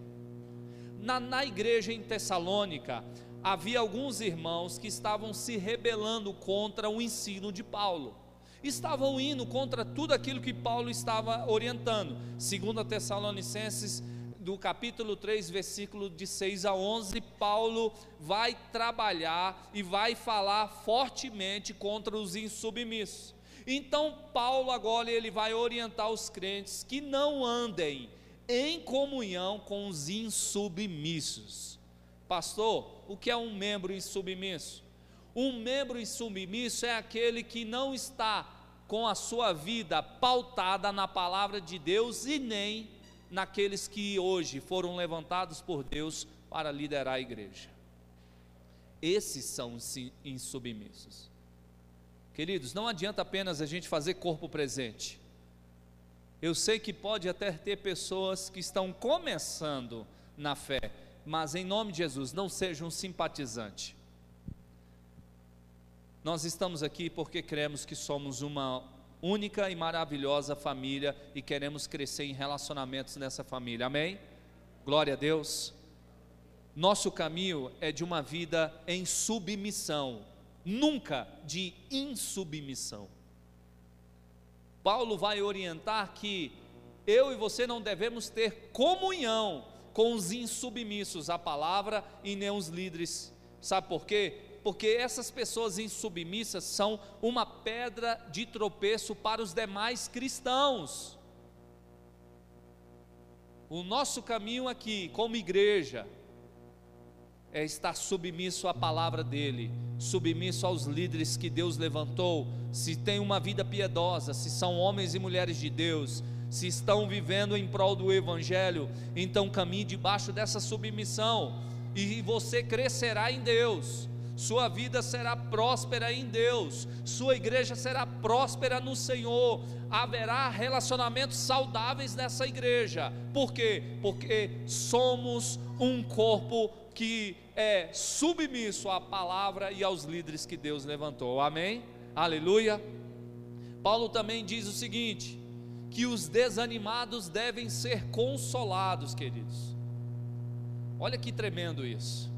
Na, na igreja em Tessalônica, havia alguns irmãos que estavam se rebelando contra o ensino de Paulo. Estavam indo contra tudo aquilo que Paulo estava orientando. Segundo a Tessalonicenses, do capítulo 3, versículo de 6 a 11, Paulo vai trabalhar e vai falar fortemente contra os insubmissos. Então Paulo agora ele vai orientar os crentes que não andem em comunhão com os insubmissos. Pastor, o que é um membro insubmisso? Um membro insubmisso é aquele que não está com a sua vida pautada na palavra de Deus e nem naqueles que hoje foram levantados por Deus para liderar a igreja. Esses são os insubmissos. Queridos, não adianta apenas a gente fazer corpo presente. Eu sei que pode até ter pessoas que estão começando na fé, mas em nome de Jesus, não seja um simpatizante. Nós estamos aqui porque cremos que somos uma única e maravilhosa família e queremos crescer em relacionamentos nessa família, amém? Glória a Deus. Nosso caminho é de uma vida em submissão, nunca de insubmissão. Paulo vai orientar que eu e você não devemos ter comunhão com os insubmissos à palavra e nem os líderes. Sabe por quê? Porque essas pessoas insubmissas são uma pedra de tropeço para os demais cristãos. O nosso caminho aqui, como igreja, é estar submisso à palavra dele, submisso aos líderes que Deus levantou, se tem uma vida piedosa, se são homens e mulheres de Deus, se estão vivendo em prol do Evangelho, então caminhe debaixo dessa submissão, e você crescerá em Deus, sua vida será próspera em Deus, sua igreja será próspera no Senhor, haverá relacionamentos saudáveis nessa igreja, por quê? Porque somos um corpo que é submisso à palavra e aos líderes que Deus levantou, amém? Aleluia. Paulo também diz o seguinte: que os desanimados devem ser consolados, queridos. Olha que tremendo isso.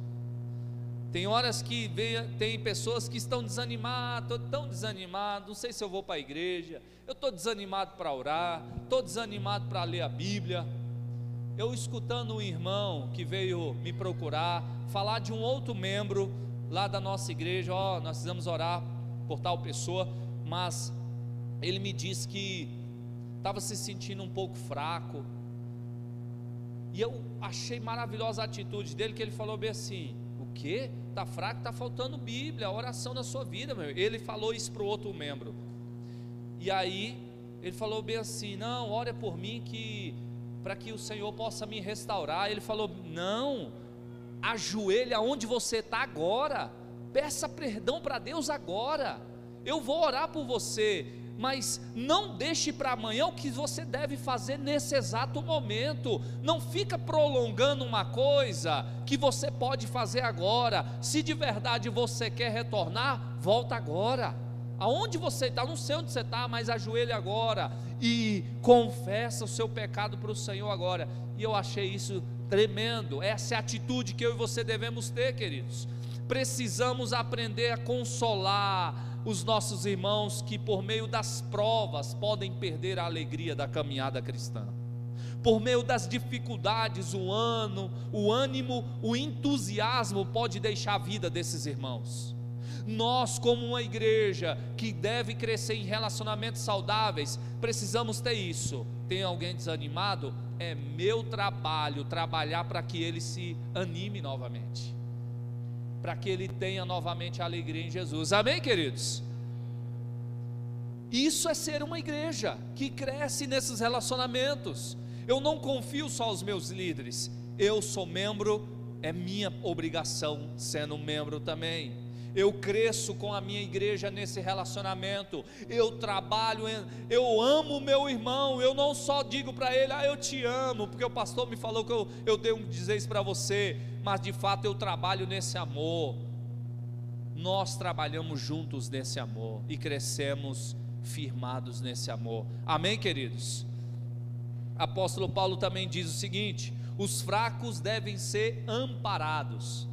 Tem horas que vem, tem pessoas que estão desanimadas, estou tão desanimado, não sei se eu vou para a igreja, eu estou desanimado para orar, estou desanimado para ler a Bíblia. Eu escutando um irmão que veio me procurar, falar de um outro membro lá da nossa igreja, ó, oh, nós precisamos orar por tal pessoa, mas ele me disse que estava se sentindo um pouco fraco. E eu achei maravilhosa a atitude dele, que ele falou bem assim: O que? Está fraco, está faltando Bíblia, oração na sua vida, meu. Ele falou isso para o outro membro. E aí, ele falou bem assim: Não, ore por mim que para que o Senhor possa me restaurar. Ele falou: Não, ajoelhe aonde você está agora, peça perdão para Deus agora. Eu vou orar por você mas não deixe para amanhã o que você deve fazer nesse exato momento. Não fica prolongando uma coisa que você pode fazer agora. Se de verdade você quer retornar, volta agora. Aonde você está, não sei onde você está, mas ajoelhe agora e confessa o seu pecado para o Senhor agora. E eu achei isso tremendo. Essa é a atitude que eu e você devemos ter, queridos. Precisamos aprender a consolar, os nossos irmãos que, por meio das provas, podem perder a alegria da caminhada cristã. Por meio das dificuldades, o ano, o ânimo, o entusiasmo pode deixar a vida desses irmãos. Nós, como uma igreja que deve crescer em relacionamentos saudáveis, precisamos ter isso. Tem alguém desanimado? É meu trabalho trabalhar para que ele se anime novamente para que ele tenha novamente a alegria em Jesus. Amém, queridos? Isso é ser uma igreja que cresce nesses relacionamentos. Eu não confio só aos meus líderes, eu sou membro, é minha obrigação sendo membro também eu cresço com a minha igreja nesse relacionamento, eu trabalho, eu amo meu irmão, eu não só digo para ele, ah, eu te amo, porque o pastor me falou que eu, eu devo dizer isso para você, mas de fato eu trabalho nesse amor, nós trabalhamos juntos nesse amor e crescemos firmados nesse amor, amém, queridos? Apóstolo Paulo também diz o seguinte: os fracos devem ser amparados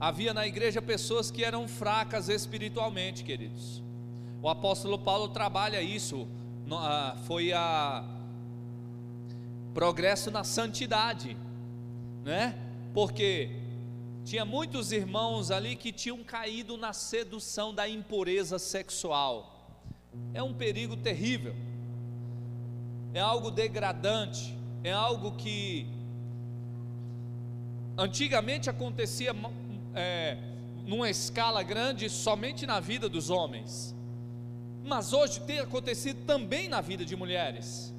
Havia na igreja pessoas que eram fracas espiritualmente, queridos. O apóstolo Paulo trabalha isso, ah, foi a progresso na santidade, né? Porque tinha muitos irmãos ali que tinham caído na sedução da impureza sexual. É um perigo terrível. É algo degradante, é algo que antigamente acontecia é, numa escala grande somente na vida dos homens, mas hoje tem acontecido também na vida de mulheres.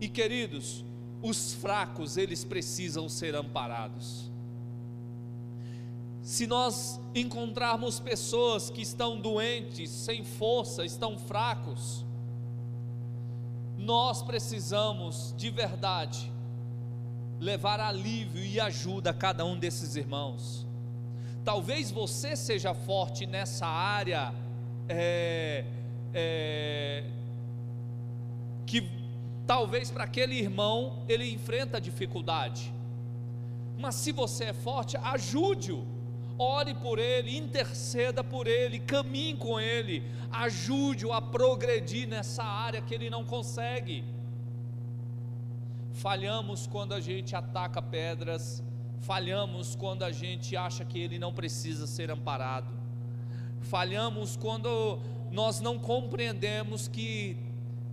E queridos, os fracos, eles precisam ser amparados. Se nós encontrarmos pessoas que estão doentes, sem força, estão fracos, nós precisamos de verdade levar alívio e ajuda a cada um desses irmãos. Talvez você seja forte nessa área é, é, que talvez para aquele irmão ele enfrenta dificuldade. Mas se você é forte, ajude-o. Ore por ele, interceda por ele, caminhe com ele, ajude-o a progredir nessa área que ele não consegue falhamos quando a gente ataca pedras, falhamos quando a gente acha que ele não precisa ser amparado, falhamos quando nós não compreendemos que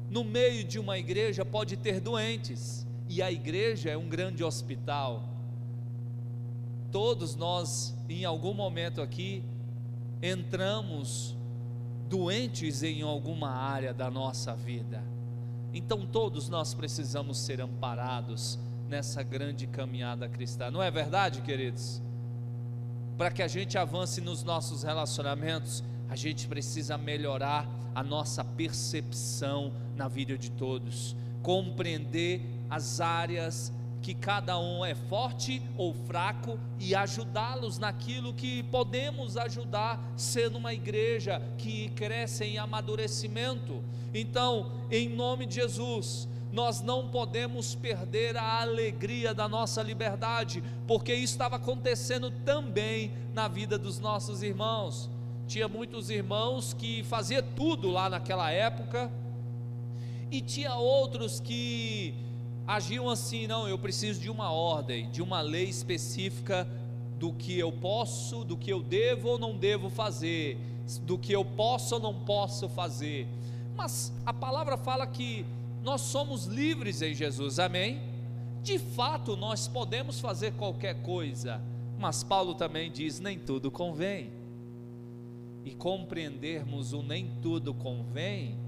no meio de uma igreja pode ter doentes, e a igreja é um grande hospital. Todos nós, em algum momento aqui, entramos doentes em alguma área da nossa vida então todos nós precisamos ser amparados nessa grande caminhada cristã, não é verdade, queridos? Para que a gente avance nos nossos relacionamentos, a gente precisa melhorar a nossa percepção na vida de todos, compreender as áreas que cada um é forte ou fraco e ajudá-los naquilo que podemos ajudar, sendo uma igreja que cresce em amadurecimento. Então, em nome de Jesus, nós não podemos perder a alegria da nossa liberdade, porque isso estava acontecendo também na vida dos nossos irmãos. Tinha muitos irmãos que fazia tudo lá naquela época, e tinha outros que agiam assim, não, eu preciso de uma ordem, de uma lei específica do que eu posso, do que eu devo ou não devo fazer, do que eu posso ou não posso fazer. Mas a palavra fala que nós somos livres em Jesus, amém? De fato, nós podemos fazer qualquer coisa, mas Paulo também diz: nem tudo convém. E compreendermos o nem tudo convém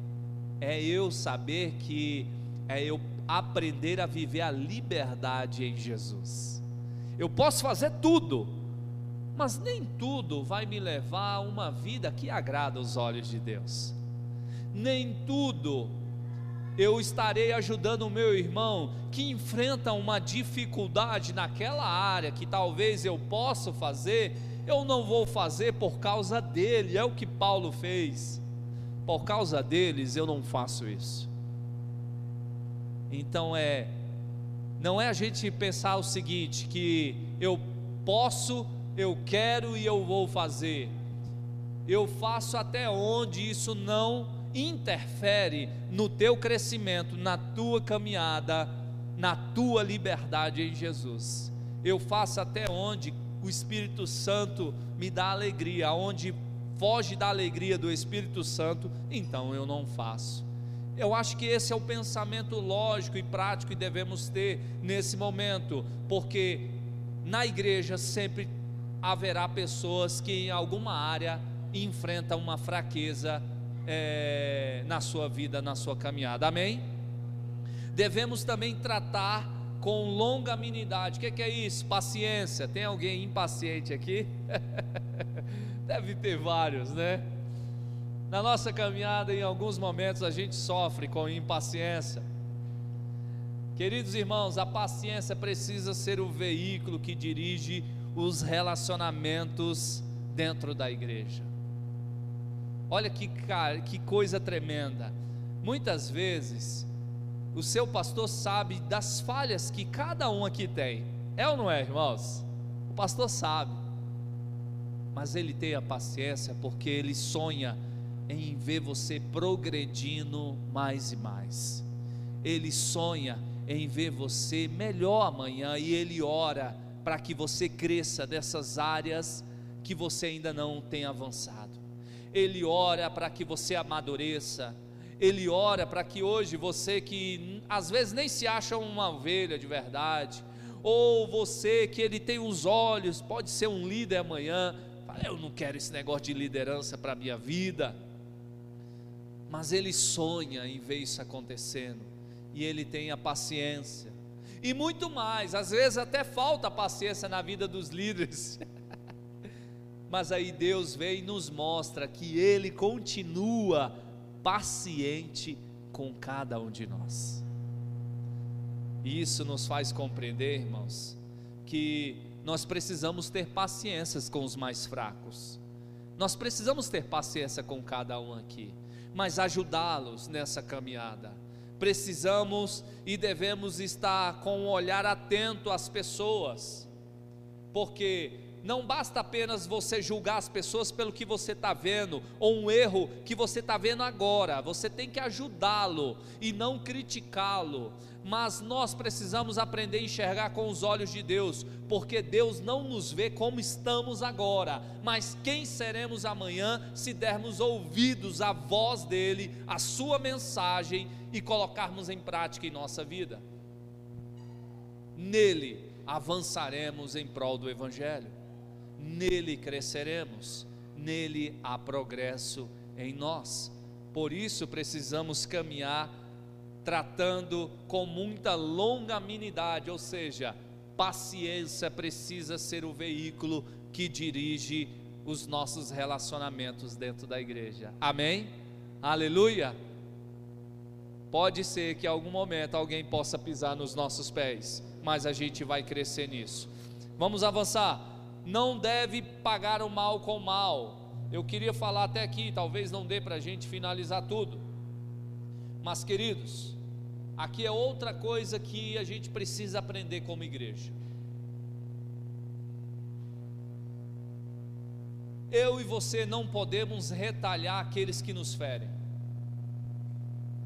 é eu saber que é eu aprender a viver a liberdade em Jesus. Eu posso fazer tudo, mas nem tudo vai me levar a uma vida que agrada os olhos de Deus. Nem tudo eu estarei ajudando o meu irmão que enfrenta uma dificuldade naquela área que talvez eu possa fazer, eu não vou fazer por causa dele, é o que Paulo fez. Por causa deles eu não faço isso. Então é não é a gente pensar o seguinte que eu posso, eu quero e eu vou fazer. Eu faço até onde isso não interfere no teu crescimento, na tua caminhada, na tua liberdade em Jesus. Eu faço até onde o Espírito Santo me dá alegria, onde foge da alegria do Espírito Santo, então eu não faço. Eu acho que esse é o pensamento lógico e prático que devemos ter nesse momento, porque na igreja sempre haverá pessoas que em alguma área enfrentam uma fraqueza é, na sua vida, na sua caminhada. Amém? Devemos também tratar com longanimidade. O que, que é isso? Paciência. Tem alguém impaciente aqui? Deve ter vários, né? Na nossa caminhada, em alguns momentos, a gente sofre com impaciência. Queridos irmãos, a paciência precisa ser o veículo que dirige os relacionamentos dentro da igreja. Olha que, que coisa tremenda. Muitas vezes, o seu pastor sabe das falhas que cada um aqui tem. É ou não é, irmãos? O pastor sabe. Mas ele tem a paciência porque ele sonha em ver você progredindo mais e mais. Ele sonha em ver você melhor amanhã e ele ora para que você cresça dessas áreas que você ainda não tem avançado. Ele ora para que você amadureça, Ele ora para que hoje você que às vezes nem se acha uma ovelha de verdade, ou você que ele tem os olhos, pode ser um líder amanhã, eu não quero esse negócio de liderança para a minha vida, mas ele sonha em ver isso acontecendo, e ele tem a paciência, e muito mais, às vezes até falta paciência na vida dos líderes, Mas aí Deus vem e nos mostra que Ele continua paciente com cada um de nós. E isso nos faz compreender, irmãos, que nós precisamos ter paciências com os mais fracos. Nós precisamos ter paciência com cada um aqui, mas ajudá-los nessa caminhada. Precisamos e devemos estar com um olhar atento às pessoas, porque não basta apenas você julgar as pessoas pelo que você está vendo, ou um erro que você está vendo agora, você tem que ajudá-lo e não criticá-lo. Mas nós precisamos aprender a enxergar com os olhos de Deus, porque Deus não nos vê como estamos agora, mas quem seremos amanhã se dermos ouvidos à voz dEle, à Sua mensagem e colocarmos em prática em nossa vida. Nele avançaremos em prol do Evangelho nele cresceremos, nele há progresso em nós. Por isso precisamos caminhar tratando com muita longanimidade, ou seja, paciência precisa ser o veículo que dirige os nossos relacionamentos dentro da igreja. Amém? Aleluia. Pode ser que em algum momento alguém possa pisar nos nossos pés, mas a gente vai crescer nisso. Vamos avançar não deve pagar o mal com o mal. Eu queria falar até aqui, talvez não dê para a gente finalizar tudo. Mas, queridos, aqui é outra coisa que a gente precisa aprender como igreja. Eu e você não podemos retalhar aqueles que nos ferem.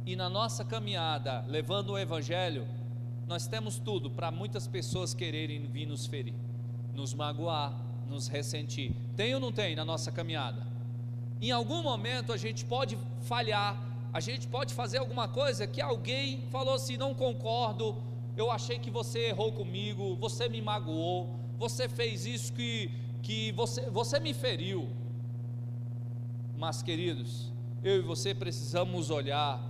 E na nossa caminhada, levando o Evangelho, nós temos tudo para muitas pessoas quererem vir nos ferir nos magoar, nos ressentir. Tem ou não tem na nossa caminhada? Em algum momento a gente pode falhar, a gente pode fazer alguma coisa que alguém falou assim: não concordo, eu achei que você errou comigo, você me magoou, você fez isso que, que você, você me feriu. Mas, queridos, eu e você precisamos olhar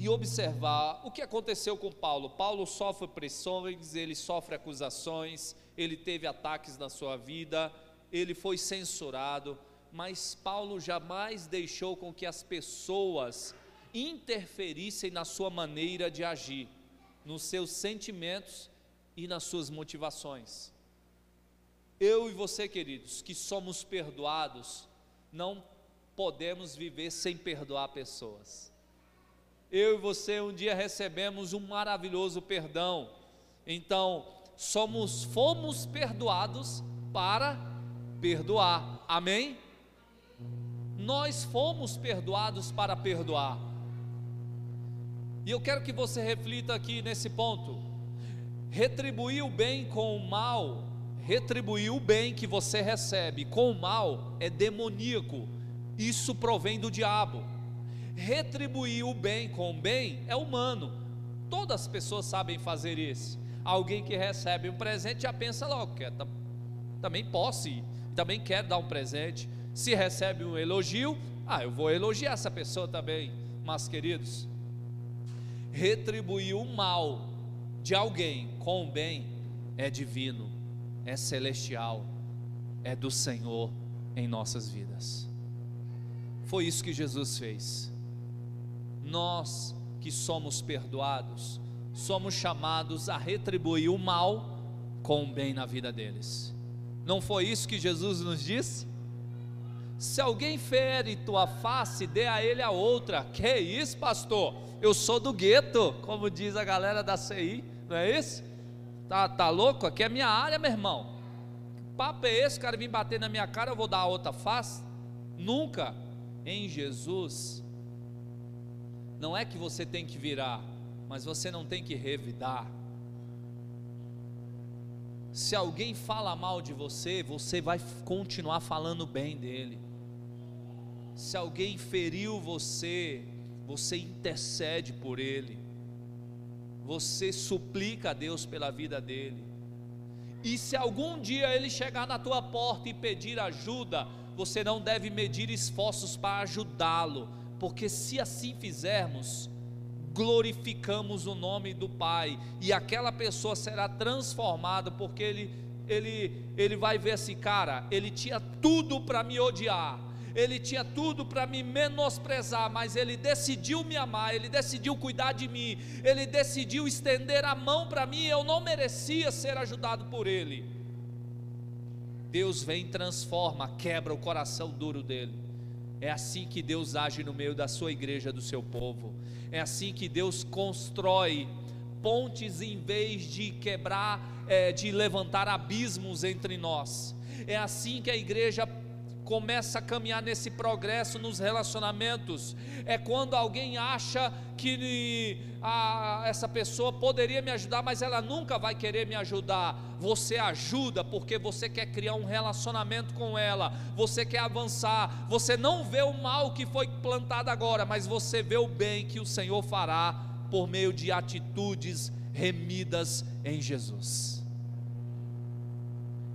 e observar o que aconteceu com Paulo. Paulo sofre pressões, ele sofre acusações, ele teve ataques na sua vida, ele foi censurado, mas Paulo jamais deixou com que as pessoas interferissem na sua maneira de agir, nos seus sentimentos e nas suas motivações. Eu e você, queridos, que somos perdoados, não podemos viver sem perdoar pessoas eu e você um dia recebemos um maravilhoso perdão. Então, somos fomos perdoados para perdoar. Amém? Nós fomos perdoados para perdoar. E eu quero que você reflita aqui nesse ponto. Retribuir o bem com o mal, retribuir o bem que você recebe com o mal é demoníaco. Isso provém do diabo retribuir o bem com o bem é humano. Todas as pessoas sabem fazer isso. Alguém que recebe um presente já pensa logo, quer, também posso ir, também quero dar um presente. Se recebe um elogio, ah, eu vou elogiar essa pessoa também. Mas, queridos, retribuir o mal de alguém com o bem é divino, é celestial, é do Senhor em nossas vidas. Foi isso que Jesus fez. Nós que somos perdoados, somos chamados a retribuir o mal com o bem na vida deles. Não foi isso que Jesus nos disse? Se alguém fere tua face, dê a ele a outra. Que isso, pastor? Eu sou do gueto, como diz a galera da CI, não é isso? Tá, tá louco? Aqui é minha área, meu irmão. Que papo é esse? O cara vir bater na minha cara, eu vou dar a outra face? Nunca. Em Jesus, não é que você tem que virar, mas você não tem que revidar. Se alguém fala mal de você, você vai continuar falando bem dele. Se alguém feriu você, você intercede por ele. Você suplica a Deus pela vida dele. E se algum dia ele chegar na tua porta e pedir ajuda, você não deve medir esforços para ajudá-lo, porque se assim fizermos, glorificamos o nome do Pai, e aquela pessoa será transformada, porque ele, ele, ele vai ver assim, cara, ele tinha tudo para me odiar, ele tinha tudo para me menosprezar, mas ele decidiu me amar, ele decidiu cuidar de mim, ele decidiu estender a mão para mim, eu não merecia ser ajudado por ele. Deus vem transforma, quebra o coração duro dele. É assim que Deus age no meio da sua igreja, do seu povo. É assim que Deus constrói pontes em vez de quebrar, é, de levantar abismos entre nós. É assim que a igreja começa a caminhar nesse progresso nos relacionamentos. É quando alguém acha que a, essa pessoa poderia me ajudar, mas ela nunca vai querer me ajudar. Você ajuda porque você quer criar um relacionamento com ela, você quer avançar. Você não vê o mal que foi plantado agora, mas você vê o bem que o Senhor fará por meio de atitudes remidas em Jesus.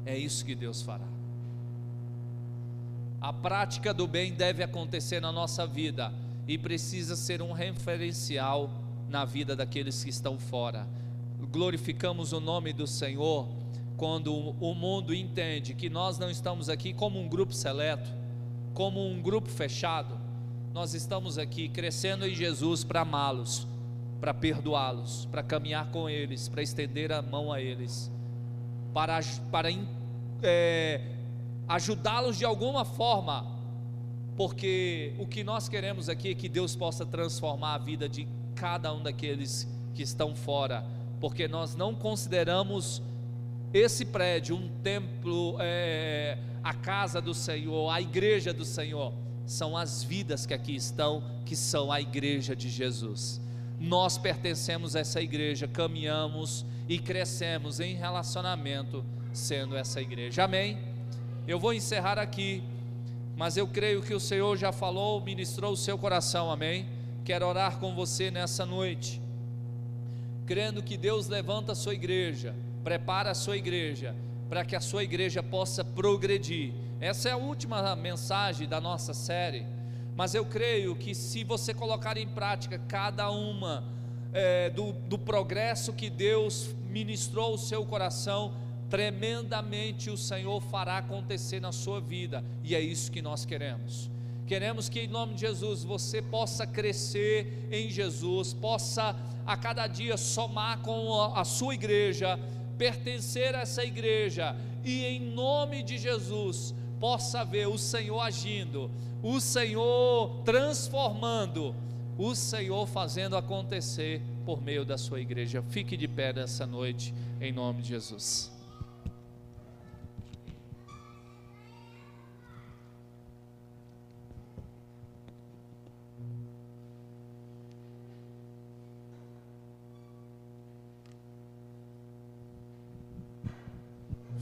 É isso que Deus fará. A prática do bem deve acontecer na nossa vida e precisa ser um referencial na vida daqueles que estão fora. Glorificamos o nome do Senhor quando o mundo entende que nós não estamos aqui como um grupo seleto, como um grupo fechado. Nós estamos aqui crescendo em Jesus para amá-los, para perdoá-los, para caminhar com eles, para estender a mão a eles, para, para é, ajudá-los de alguma forma, porque o que nós queremos aqui é que Deus possa transformar a vida de cada um daqueles que estão fora, porque nós não consideramos esse prédio um templo, é, a casa do Senhor, a igreja do Senhor, são as vidas que aqui estão, que são a igreja de Jesus. Nós pertencemos a essa igreja, caminhamos e crescemos em relacionamento sendo essa igreja. Amém? Eu vou encerrar aqui, mas eu creio que o Senhor já falou, ministrou o seu coração, amém? Quero orar com você nessa noite, crendo que Deus levanta a sua igreja, prepara a sua igreja, para que a sua igreja possa progredir. Essa é a última mensagem da nossa série, mas eu creio que se você colocar em prática cada uma é, do, do progresso que Deus ministrou o seu coração, tremendamente o Senhor fará acontecer na sua vida, e é isso que nós queremos. Queremos que em nome de Jesus você possa crescer em Jesus, possa a cada dia somar com a sua igreja, pertencer a essa igreja e em nome de Jesus possa ver o Senhor agindo, o Senhor transformando, o Senhor fazendo acontecer por meio da sua igreja. Fique de pé nessa noite em nome de Jesus.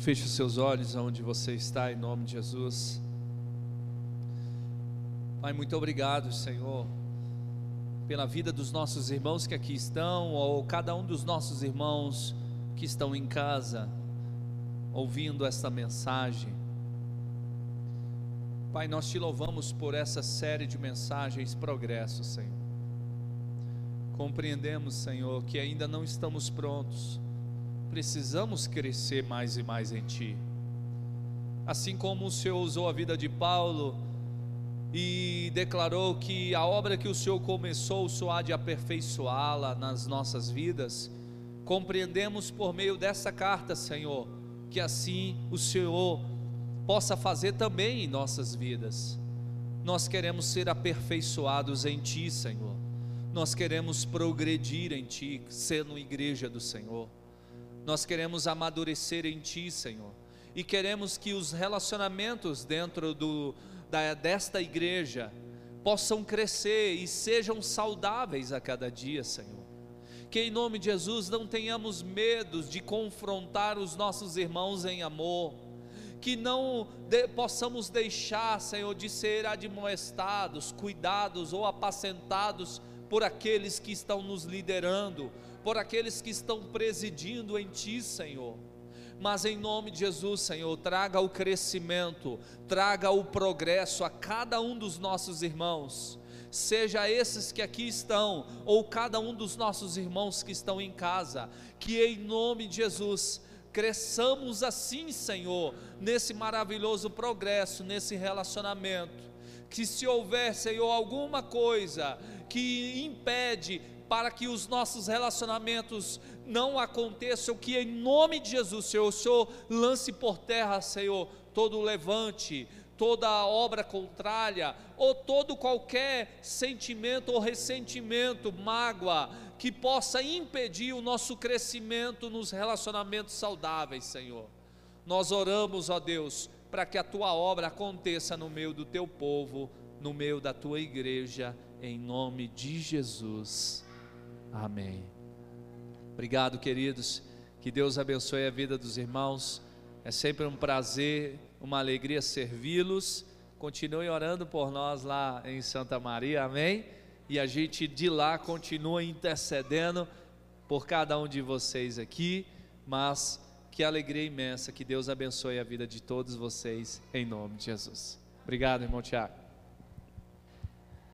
Feche os seus olhos aonde você está, em nome de Jesus. Pai, muito obrigado, Senhor, pela vida dos nossos irmãos que aqui estão, ou cada um dos nossos irmãos que estão em casa ouvindo esta mensagem. Pai, nós te louvamos por essa série de mensagens progresso, Senhor. Compreendemos, Senhor, que ainda não estamos prontos. Precisamos crescer mais e mais em ti. Assim como o Senhor usou a vida de Paulo e declarou que a obra que o Senhor começou, o Senhor há de aperfeiçoá-la nas nossas vidas. Compreendemos por meio dessa carta, Senhor, que assim o Senhor possa fazer também em nossas vidas. Nós queremos ser aperfeiçoados em Ti, Senhor. Nós queremos progredir em Ti, sendo igreja do Senhor. Nós queremos amadurecer em Ti, Senhor. E queremos que os relacionamentos dentro do, da, desta igreja possam crescer e sejam saudáveis a cada dia, Senhor. Que em nome de Jesus não tenhamos medos de confrontar os nossos irmãos em amor, que não de, possamos deixar, Senhor, de ser admoestados, cuidados ou apacentados por aqueles que estão nos liderando, por aqueles que estão presidindo em Ti, Senhor mas em nome de Jesus, Senhor, traga o crescimento, traga o progresso a cada um dos nossos irmãos, seja esses que aqui estão, ou cada um dos nossos irmãos que estão em casa, que em nome de Jesus, cresçamos assim, Senhor, nesse maravilhoso progresso, nesse relacionamento. Que se houver, Senhor, alguma coisa que impede para que os nossos relacionamentos não aconteçam, que em nome de Jesus, Senhor, o Senhor lance por terra, Senhor, todo levante, toda obra contrária, ou todo qualquer sentimento ou ressentimento, mágoa, que possa impedir o nosso crescimento nos relacionamentos saudáveis, Senhor. Nós oramos, ó Deus, para que a tua obra aconteça no meio do teu povo, no meio da tua igreja, em nome de Jesus. Amém. Obrigado, queridos. Que Deus abençoe a vida dos irmãos. É sempre um prazer, uma alegria servi-los. Continue orando por nós lá em Santa Maria, amém? E a gente de lá continua intercedendo por cada um de vocês aqui, mas que alegria imensa, que Deus abençoe a vida de todos vocês, em nome de Jesus. Obrigado, irmão Tiago.